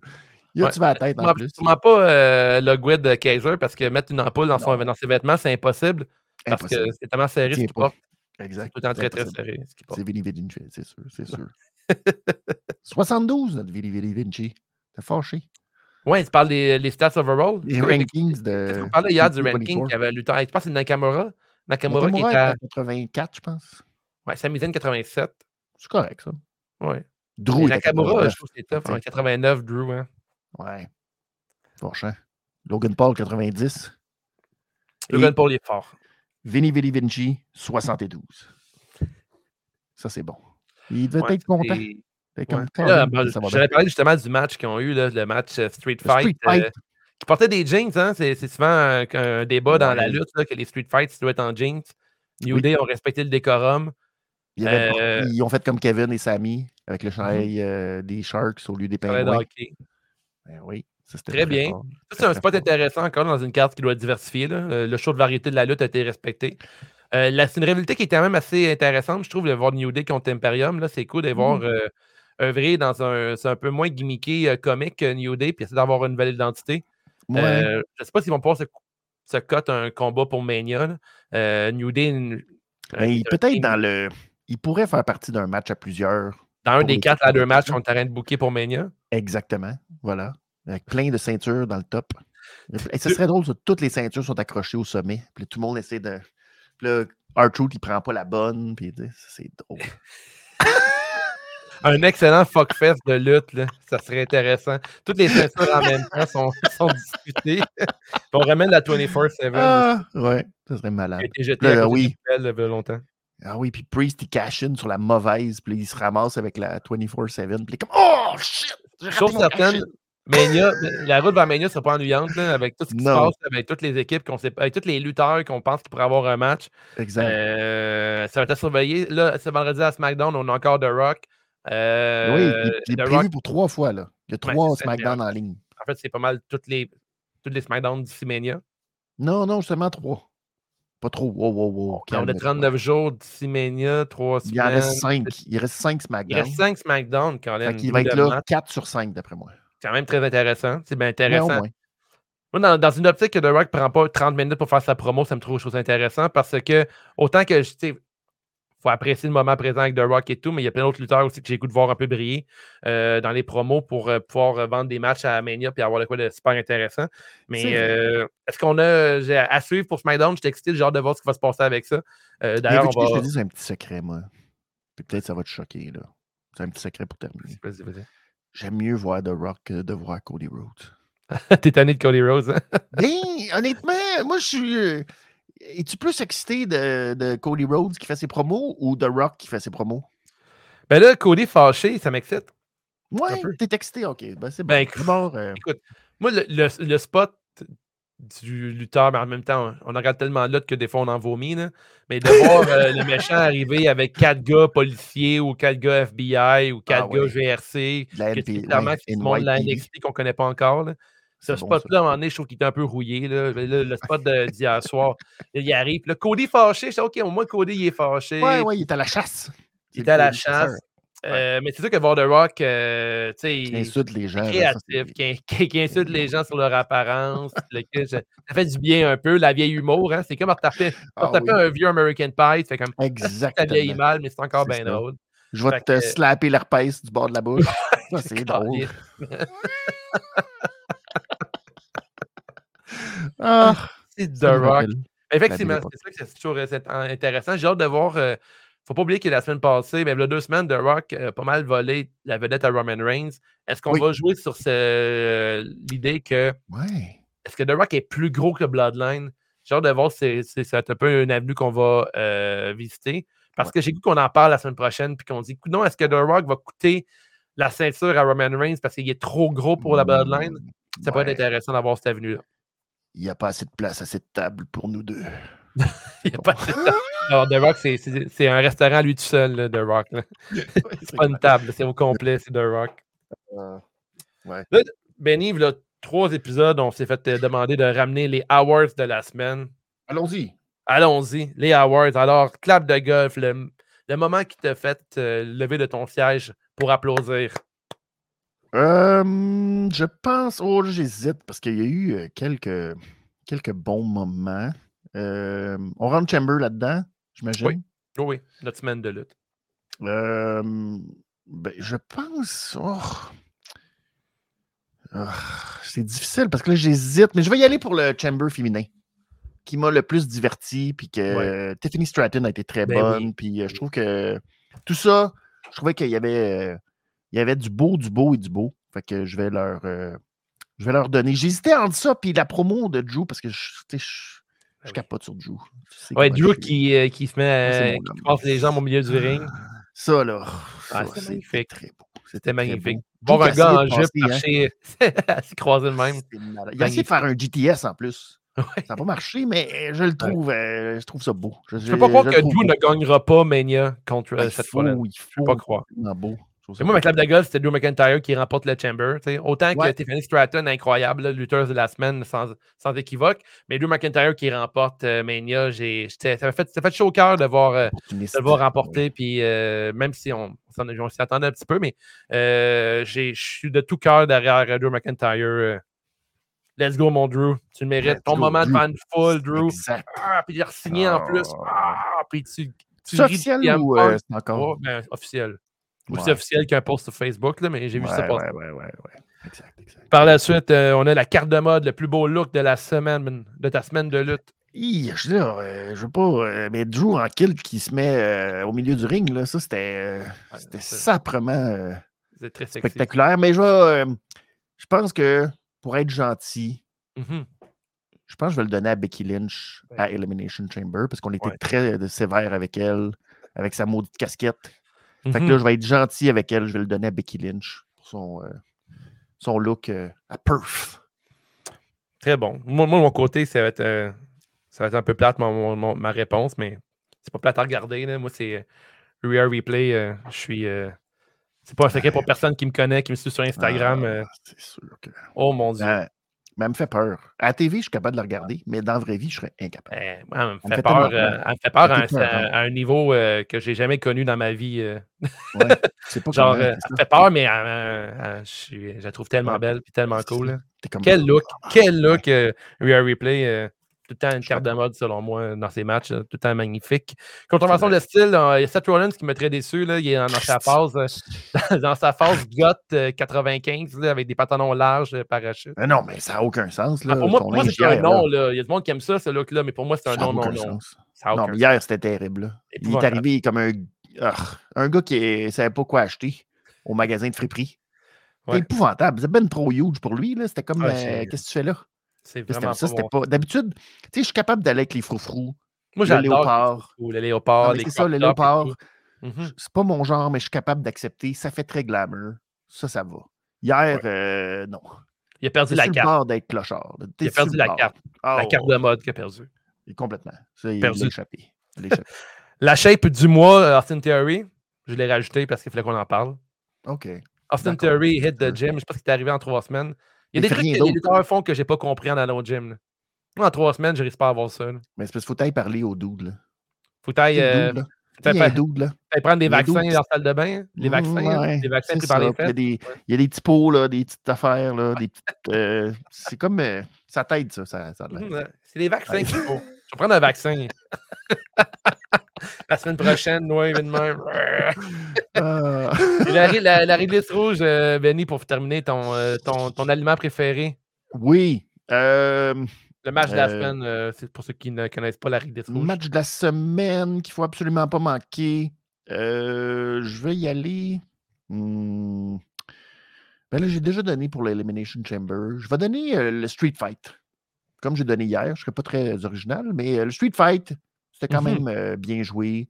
Il a tu vas la tête en plus? Pas euh, le guide de Kaiser parce que mettre une ampoule dans, son, dans ses vêtements, c'est impossible. Parce que c'est tellement serré ce qu'il porte. Exact. C'est tout le temps très, très serré. C'est Vinny Vinci, c'est sûr. C'est sûr. (laughs) 72, notre Vili Vili Vinci. T'es fâché. Ouais, tu parles des les stats overall? Les (laughs) rankings de. Tu parlais hier du ranking qui avait lutté. Tu penses que c'est Nakamura Nakamura, qui était à 84, je pense. Ouais, Samizane 87. C'est correct, ça. Ouais. Drew Nakamura, je trouve que c'est top. 89, Drew. Hein. Ouais. Forchant. Logan Paul, 90. Logan Paul est fort. Vinny Vinny Vinci, 72. Ça, c'est bon. Il devait être content. Ouais. Ben, J'avais parlé justement du match qu'ils ont eu, là, le match euh, Street Fight. Euh, qui portait des jeans, hein? c'est souvent un, débat dans la lutte là, que les Street Fights doivent être en jeans. New Day ont respecté le décorum. Euh, ils ont fait comme Kevin et Sammy avec le mhm. chandail des Sharks au lieu des pingouins. Ben oui. Très bien. C'est un spot intéressant encore dans une carte qui doit être diversifiée. Le show de variété de la lutte a été respecté. Euh, c'est une rivalité qui est quand même assez intéressante, je trouve, de voir New Day contre Imperium. C'est cool de voir euh, œuvrer dans un. C'est un peu moins gimmické euh, comique que New Day, puis essayer d'avoir une nouvelle identité. Je ne sais pas s'ils vont pouvoir se, se cote un combat pour Mania. New Day. Ben, peut-être dans le. Il pourrait faire partie d'un match à plusieurs. Dans un des quatre à deux matchs qu'on est en train de booker pour Mania. Exactement. Voilà avec plein de ceintures dans le top. Et ce serait drôle, ça, toutes les ceintures sont accrochées au sommet. Puis tout le monde essaie de. Puis là, R-Truth, il prend pas la bonne. Puis c'est drôle. (laughs) Un excellent fuckfest de lutte, là. ça serait intéressant. Toutes les ceintures en même temps sont, sont discutées. (laughs) on ramène la 24-7. Ah, ouais, ça serait malade. A été jeté à oui. longtemps. Ah oui, puis Priest, il cash in sur la mauvaise, puis il se ramasse avec la 24-7, puis il est comme Oh shit! Chose certaine, Mania, la route vers Mania ne sera pas ennuyante avec tout ce qui se passe, avec toutes les équipes, qu'on sait, avec tous les lutteurs qu'on pense qu'ils pourraient avoir un match. Exact. Euh, ça va être surveillé. Là, ce vendredi à SmackDown, on a encore The Rock. Euh, oui, il est prévu pour trois fois. Là. Il y a trois SmackDown en ligne. En fait, c'est pas mal toutes les, toutes les SmackDown d'ici Mania. Non, non, justement trois. Pas trop. Wow, wow, wow. On a 39 jours d'ici Mania, trois semaines. Il en reste cinq. Il reste cinq SmackDown. Il reste cinq SmackDown, quand même. Il va être là 4 sur 5, d'après moi quand même très intéressant. C'est bien intéressant. Moi, dans, une optique que The Rock ne prend pas 30 minutes pour faire sa promo, ça me trouve chose intéressant parce que autant que je faut apprécier le moment présent avec The Rock et tout, mais il y a plein d'autres lutteurs aussi que j'ai goût de voir un peu briller euh, dans les promos pour euh, pouvoir euh, vendre des matchs à Mania et avoir le quoi de super intéressant. Mais est-ce qu'on a à suivre pour SmackDown? Je suis excité, j'ai hâte de voir ce qui va se passer avec ça. D'ailleurs, on va... Je te dis un petit secret, moi. Peut-être ça va te choquer. là. C'est un petit secret pour terminer. Vas-y, vas-y. J'aime mieux voir The Rock que de voir Cody Rhodes. (laughs) T'es tanné de Cody Rhodes, hein? (laughs) ben, honnêtement, moi, je suis. Es-tu plus excité de, de, Cody Rhodes qui fait ses promos ou The Rock qui fait ses promos? Ben là, Cody fâché, ça m'excite. Ouais, t'es excité, ok. Ben, c'est ben, bon. Euh. écoute, moi, le, le, spot du lutteur, mais en même temps, on, regarde tellement l'autre que des fois on en vomit. Là. Mais de voir euh, le (laughs) méchant arriver avec quatre gars policiers ou quatre gars FBI ou quatre ah gars GRC, la qui montre la NXT qu'on ne connaît pas encore. Là. Ce spot-là, moment donné, je trouve qu'il est un peu rouillé. Là. Le, spot (laughs) d'hier soir, il arrive. Là, Cody fâché, je dis OK, au moins Cody il est fâché. Ouais, ouais, il est à la chasse. Il est à la chasse. Euh, mais c'est sûr que The Rock, euh, tu sais, qui insulte les gens. Créatif, qui, insulte les gens sur leur apparence. ça fait du bien un peu, la vieille humour. Hein? C'est comme retaper, ah, un vieux American Pie. Tu fais comme Exactement. Ça vieillit mal, mais c'est encore bien drôle. Je vais te slapper l'herpès du bord de la bouche. (laughs) c'est drôle. (laughs) ah, c'est The Rock. Effectivement, c'est ça que c'est toujours intéressant. J'ai hâte de voir. Euh, faut pas oublier que la semaine passée, ben, deux semaines, The Rock a pas mal volé la vedette à Roman Reigns. Est-ce qu'on va jouer sur l'idée que. Ouais. Est-ce que The Rock est plus gros que Bloodline? J'ai hâte de voir si c'est un peu une avenue qu'on va euh, visiter. Parce que j'ai vu qu'on en parle la semaine prochaine, puis qu'on dit non, est-ce que The Rock va coûter la ceinture à Roman Reigns parce qu'il est trop gros pour la Bloodline? Ça peut être intéressant d'avoir cette avenue-là. Il n'y a pas assez de place à cette table pour nous deux. (laughs) Il n'y a pas assez de alors, The Rock, c'est un restaurant lui tout seul, là, The Rock. (laughs) (laughs) c'est pas une table, c'est au complet, c'est The Rock. Euh, ouais. Là, trois épisodes, on s'est fait euh, demander de ramener les hours de la semaine. Allons-y. Allons-y, les hours. Alors, clap de golf, le, moment qui t'a fait euh, lever de ton siège pour applaudir. Je pense. Oh, j'hésite parce qu'il y a eu quelques, quelques bons moments. on rentre Chamber là-dedans j'imagine? Oui. oui, notre semaine de lutte. Euh, Ben, je pense. Oh. Ah, c'est difficile parce que là, j'hésite, mais je vais y aller pour le chamber féminin qui m'a le plus diverti, puis que Tiffany Stratton a été très ben bonne, puis euh, je trouve que tout ça, je trouvais qu'il y avait, euh, il y avait du beau, du beau et du beau. Fait que je vais leur, euh, je vais leur donner. J'hésitais entre ça puis la promo de Drew parce que je, je, je, ben capote sur Drew. Ouais, Drew qui, qui se met, qui passe les jambes au milieu du ring. Ça, là. Ah, c'était magnifique. C'était magnifique. Bon, un gars en jupe hein. marcher, (laughs) s'y croiser le même. Il a essayé de faire un GTS en plus. (laughs) Ça n'a pas marché, mais je le trouve, euh, je trouve ça beau. Je ne peux pas croire que Drew ne gagnera pas Mania contre euh, cette fois-là. Il faut, peux pas croire. Beau. Moi, ma club de golf, c'était Drew McIntyre qui remporte le Chamber. Autant que Tiffany Stratton, incroyable, lutteuse de la semaine sans, sans, équivoque, mais Drew McIntyre qui remporte euh, Mania, ça m'a fait, fait chaud au cœur de voir, de le voir remporter. Puis même si on, on s'y attendait un petit peu, mais je suis de tout cœur derrière Drew McIntyre Let's go, mon Drew. Tu le mérites. Ton moment de fan full, Drew. Ah, puis il a signé en plus. Ah, puis tu. tu officiel ou euh, encore? Oh, ben, officiel. Aussi officiel qu'un post sur Facebook, là, mais j'ai vu ça passer. Ouais, ouais, ouais, ouais. Exact, exact. Par la suite, euh, on a la carte de mode, le plus beau look de la semaine, de ta semaine de lutte. je veux euh, je veux pas. mais Drew en kilt qui se met au milieu du ring, là, ça, c'était c'était saprement très spectaculaire. Mais je, je pense que pour être gentil, mmh je pense que je vais le donner à Becky Lynch à Elimination Chamber parce qu'on était très euh, sévère avec elle, avec sa maudite casquette. Fait que là, mmh je vais être gentil avec elle, je vais le donner à Becky Lynch pour son, euh, son look euh, à perf. Très bon. Moi, de mon côté, ça va être, ça va être un peu plate ma réponse, mais c'est pas plate à regarder. Là. Moi, c'est Real Replay. je suis c'est pas un secret pour personne qui me connaît, qui me suit sur Instagram. Ah, euh. c'est sûr que... Oh mon Dieu. Mais elle me fait peur. À la TV, je suis capable de la regarder, mais dans la vraie vie, je serais incapable. Eh, elle, me fait peur, euh, elle me fait peur à, un, niveau euh, que je n'ai jamais connu dans ma vie. ouais, (laughs) c'est pas Genre, elle me fait peur, mais je, la trouve tellement belle et tellement cool. Quel look, quel look, Real Replay tout le temps une carte de mode, selon moi, dans ces matchs. tout le temps magnifique. Contravention de style, il y a Seth Rollins qui me très déçu. Là, il est (laughs) (laughs) dans, sa phase, euh, dans sa phase GOT 95 avec des pantalons larges, euh, parachute. non, mais ça n'a aucun sens. Ah, pour moi, c'est un non. Là. Il y a du monde qui aime ça, ce look-là, mais pour moi, c'est un non, non, non. non, mais hier, c'était terrible. Il est arrivé comme un, ah, un gars qui ne savait pas quoi acheter au magasin de friperie. C'est épouvantable. C'est ben trop huge pour lui. C'était comme, euh, qu'est-ce que tu fais là? C'est vraiment ça, c'était pas. D'habitude, tu sais, je suis capable d'aller avec les froufrous. Moi, j'adore le léopard. Le léopard, C'est ça, le léopard. Mmh c'est pas mon genre, mais je suis capable d'accepter. Ça fait très glamour. Ça, ça va. Hier, euh, non. Il a perdu la carte. d'être clochard. Il a perdu la carte. la oh, carte de mode qu'il a perdu. complètement. Ça, il l'a échappé. (laughs) la shape du mois, Austin Theory, je l'ai rajouté parce qu'il fallait qu'on en parle. OK. Austin Theory hit the gym. Je sais pas ce qui est arrivé en trois semaines. Il y a des trucs que les lutteurs font que je n'ai pas compris en allant au gym. En trois semaines, je risque pas à avoir ça. Mais c'est parce qu'il faut aller parler au dude. Là. Faut aller. Euh, prendre des vaccins dans la salle de bain. Les vaccins. Mmh, les vaccins pris par les fêtes. Il y, a des petits pots, là, des petites affaires. Là, des petites, euh, c'est comme. Euh, ça t'aide, ça. ça, ça mmh, c'est des vaccins qu'il faut. Je vais prendre un vaccin. (laughs) (laughs) la semaine prochaine, noir, événement. (laughs) Ah. (laughs) la, la, la réglisse rouge, euh, Benny, pour terminer, ton, euh, ton, ton, aliment préféré? Oui. Euh, le match de la semaine, c'est pour ceux qui ne connaissent pas la réglisse rouge. Le match de la semaine qu'il ne faut absolument pas manquer. je vais y aller. Hmm. Ben là, j'ai déjà donné pour l'Elimination Chamber. Je vais donner le Street Fight. Comme j'ai donné hier, je ne serai pas très original, mais le Street Fight, c'était quand mmh même bien joué.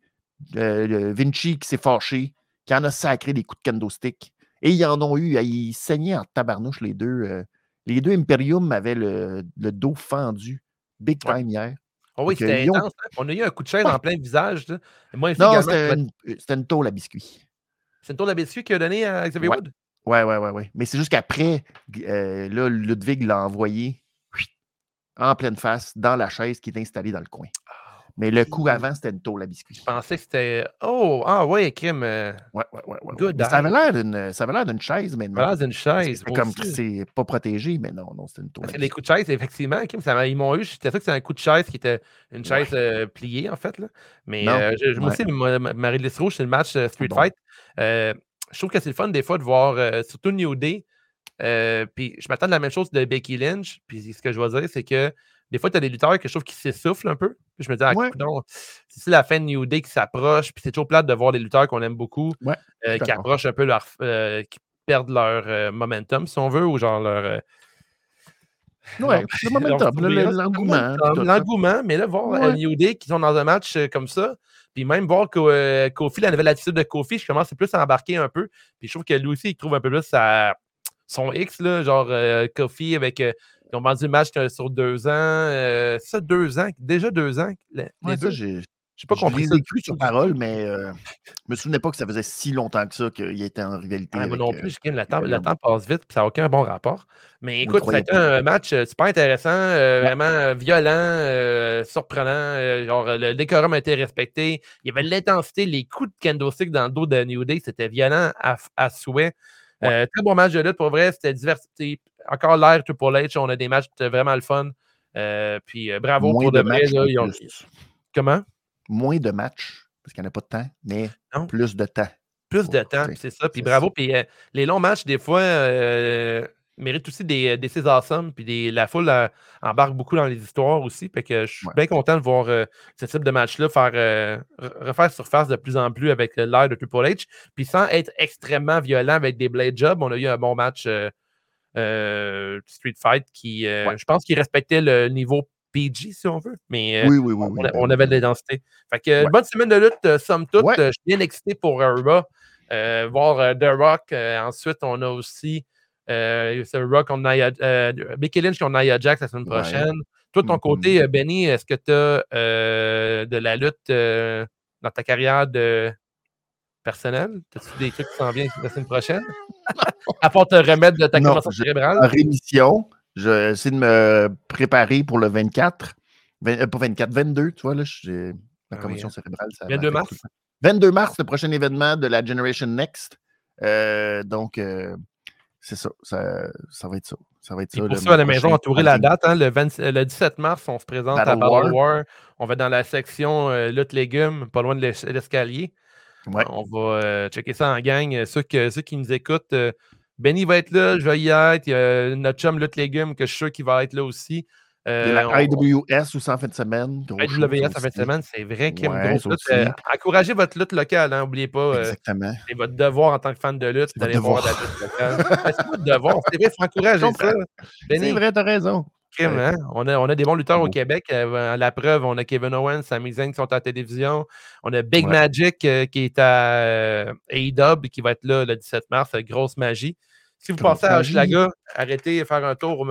Vinci qui s'est fâché, qui en a sacré des coups de kendo stick. Et ils en ont eu, ils saignaient en tabarnouche les deux. les deux Imperium avaient le, dos fendu. Big time hier. Oh oui, c'était intense. Hein. On a eu un coup de chaise en plein visage. Moi, non, c'était une, une tôle à biscuit. C'est une tôle à biscuit qu'il a donné à Xavier ouais. Wood? Oui, oui, oui. Ouais. Mais c'est juste qu'après, là, Ludwig l'a envoyé en pleine face dans la chaise qui est installée dans le coin. Mais le coup avant, c'était une tôle à biscuit. Je pensais que c'était. Oh, ah ouais, crime. Euh, ouais, ouais, ouais. ouais. ça avait l'air d'une, ça avait l'air d'une chaise, mais non. Ça avait l'air d'une chaise. C'est comme c'est pas protégé, mais non, non, c'était une tôle. Parce que les coups de chaise, effectivement, Kim, ça, ils m'ont eu. J'étais sûr que c'était un coup de chaise qui était une chaise euh, pliée, en fait. Là. Mais euh, je, moi aussi, Marie-Lise Rouge, c'est le match Street Fight. je trouve que c'est le fun des fois de voir, surtout New Day. puis je m'attends de la même chose de Becky Lynch. Puis ce que je veux dire, c'est que des fois, tu as des lutteurs que je trouve qui s'essoufflent un peu. Puis je me dis, ah, c'est la fin de New Day qui s'approche. Puis c'est toujours plate de voir des lutteurs qu'on aime beaucoup qui approchent un peu leur. qui perdent leur momentum, si on veut, ou genre leur. Ouais, le momentum, l'engouement. L'engouement, mais là, voir New Day qui sont dans un match comme ça, puis même voir que euh, Kofi, la nouvelle attitude de Kofi, je commence plus à embarquer un peu. Puis je trouve que lui aussi, il trouve un peu plus sa, son X, là, genre euh, Kofi avec. Euh, ils ont vendu le match sur deux ans. ça, deux ans. Déjà deux ans. ouais, ça, j'ai je pas compris. Je cru sur parole, mais euh, je me souvenais pas que ça faisait si longtemps que ça qu'il était en rivalité. Ah, moi non plus, le, temps, le temps passe vite, ça n'a aucun bon rapport. Mais écoute, c'était un match super intéressant, vraiment violent, surprenant. genre, le décorum a été respecté. Il y avait l'intensité, les coups de kendo stick dans le dos de New Day, c'était violent à, souhait. très bon match de lutte, pour vrai, c'était diversité. Encore l'air pour H, on a des matchs vraiment le fun. puis bravo pour de, vrai. Comment? moins de matchs, parce qu'il n'y en a pas de temps, mais plus de temps. Plus de temps, c'est ça. Puis bravo. Puis euh, les longs matchs, des fois, euh, méritent aussi des, des awesome. Puis la foule euh, embarque beaucoup dans les histoires aussi. Fait que je suis bien content de voir ce type de match-là faire refaire surface de plus en plus avec l'air de Triple H. Puis sans être extrêmement violent avec des blade jobs, on a eu un bon match. Street Fight qui, je pense qu'il respectait le niveau PG, si on veut. Mais euh, oui, oui, oui, on, avait de l'intensité. Fait que bonne semaine de lutte, euh, somme toute. Euh, je suis bien excité pour Raw. voir The Rock. ensuite, on a aussi The Rock, on a Becky Lynch on a Jax la semaine prochaine. Toi, de ton côté, mm-hmm. Benny, est-ce que tu as de la lutte dans ta carrière de personnelle? As-tu des trucs qui s'en viennent la semaine prochaine? à part te remettre de ta commotion cérébrale? rémission. J'essaie de me préparer pour le 24. Euh, pas 24, 22, tu vois, là, j'ai ma ah commotion cérébrale. 22 mars? 22 mars, le prochain événement de la Generation Next. Euh, donc, euh, c'est ça, ça, ça, va être ça. Ça va être ça. pour ça, à la maison, entourer la date. Hein, le, le, 17 mars, on se présente à Battle War. On va dans la section lutte légumes, pas loin de l'escalier. Ouais. On va checker ça en gang. Ceux, que, ceux qui nous écoutent, Benny va être là, je vais y être. Il y a notre chum Lutte Légumes que je suis sûr qu'il va être là aussi. Euh, la IWS aussi en fin de semaine. IWS en fin de semaine, c'est vrai qu'il y a une grosse lutte. encouragez votre lutte locale, n'oubliez hein, pas. Euh, Exactement. c'est votre devoir en tant que fan de lutte d'aller voir la lutte locale. c'est votre devoir, c'est vrai, faut (laughs) encourager ça. C'est vrai, t'as raison. Hein? On, a, on, a, des bons lutteurs au Québec. Euh, la preuve, on a Kevin Owens, Sami Zayn qui sont à la télévision. On a Big Magic euh, qui est à euh, AEW qui va être là le 17 mars. Grosse magie. Si vous pensez à Hochelaga, arrêtez de faire un tour au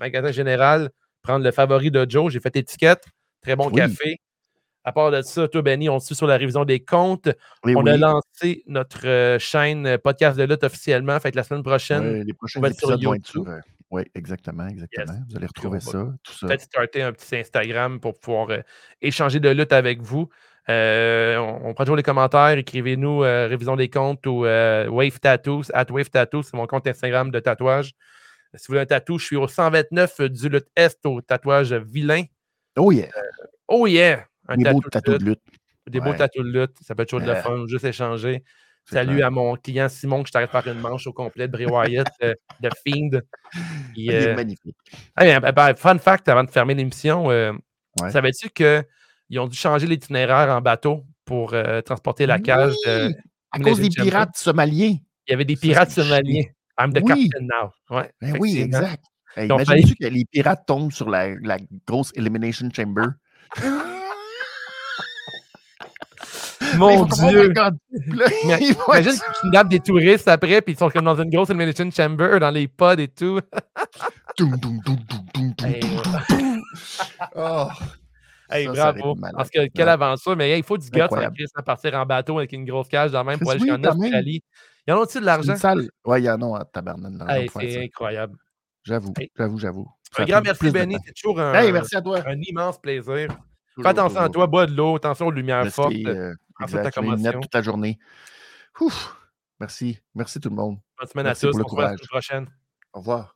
magasin général, prendre le favori de Joe. J'ai fait étiquette. Très bon café. À part de ça, toi, Benny, on suit sur la révision des comptes. on a lancé notre chaîne podcast de lutte officiellement. Fait que la semaine prochaine, les prochains épisodes vont être sur, oui, exactement, exactement. Vous allez retrouver ça, tout ça. Peut-être starter un petit Instagram pour pouvoir euh, échanger de lutte avec vous. Euh, on, prend toujours les commentaires. Écrivez-nous euh, Révision des comptes ou Wave Tattoos, at Wave Tattoos, c'est mon compte Instagram de tatouage. Si vous voulez un tatou, je suis au 129 du Lutte Est au tatouage vilain. Oh yeah! oh yeah! Un des beaux tatous de lutte. Des beaux tatous de lutte. Ça peut être toujours de la fun, juste échanger. Salut à mon client Simon, que je t'arrête par une manche au complet de Bray Wyatt, euh, de Fiend. Il est euh, magnifique. Ben, fun fact avant de fermer l'émission, euh, savais-tu qu'ils ont dû changer l'itinéraire en bateau pour transporter la cage À cause des pirates somaliens. Il y avait des pirates somaliens. I'm the captain now. Ouais, ben oui, exact. Imagine-tu que les pirates tombent sur la, la grosse Elimination Chamber? (laughs) Mon Dieu! Imagine que tu nappes des touristes après, puis ils sont comme dans une grosse elimination chamber, dans les pods et tout. oh. Hey, bravo. Parce que quelle aventure, mais il faut du gars à partir en bateau avec une grosse cage dans même pour aller jusqu'en Australie. Y en a-tu de l'argent? Oui, il y en a à tabarnak. Hey, c'est incroyable. J'avoue, j'avoue, j'avoue. Un grand merci, Benny. C'est toujours un, merci à toi. un immense plaisir. Fais attention à toi, bois de l'eau, attention aux lumières fortes. Euh, ta toute la journée. Ouf. Merci. Merci tout le monde. Bonne semaine à tous. On se voit la semaine prochaine. Au revoir.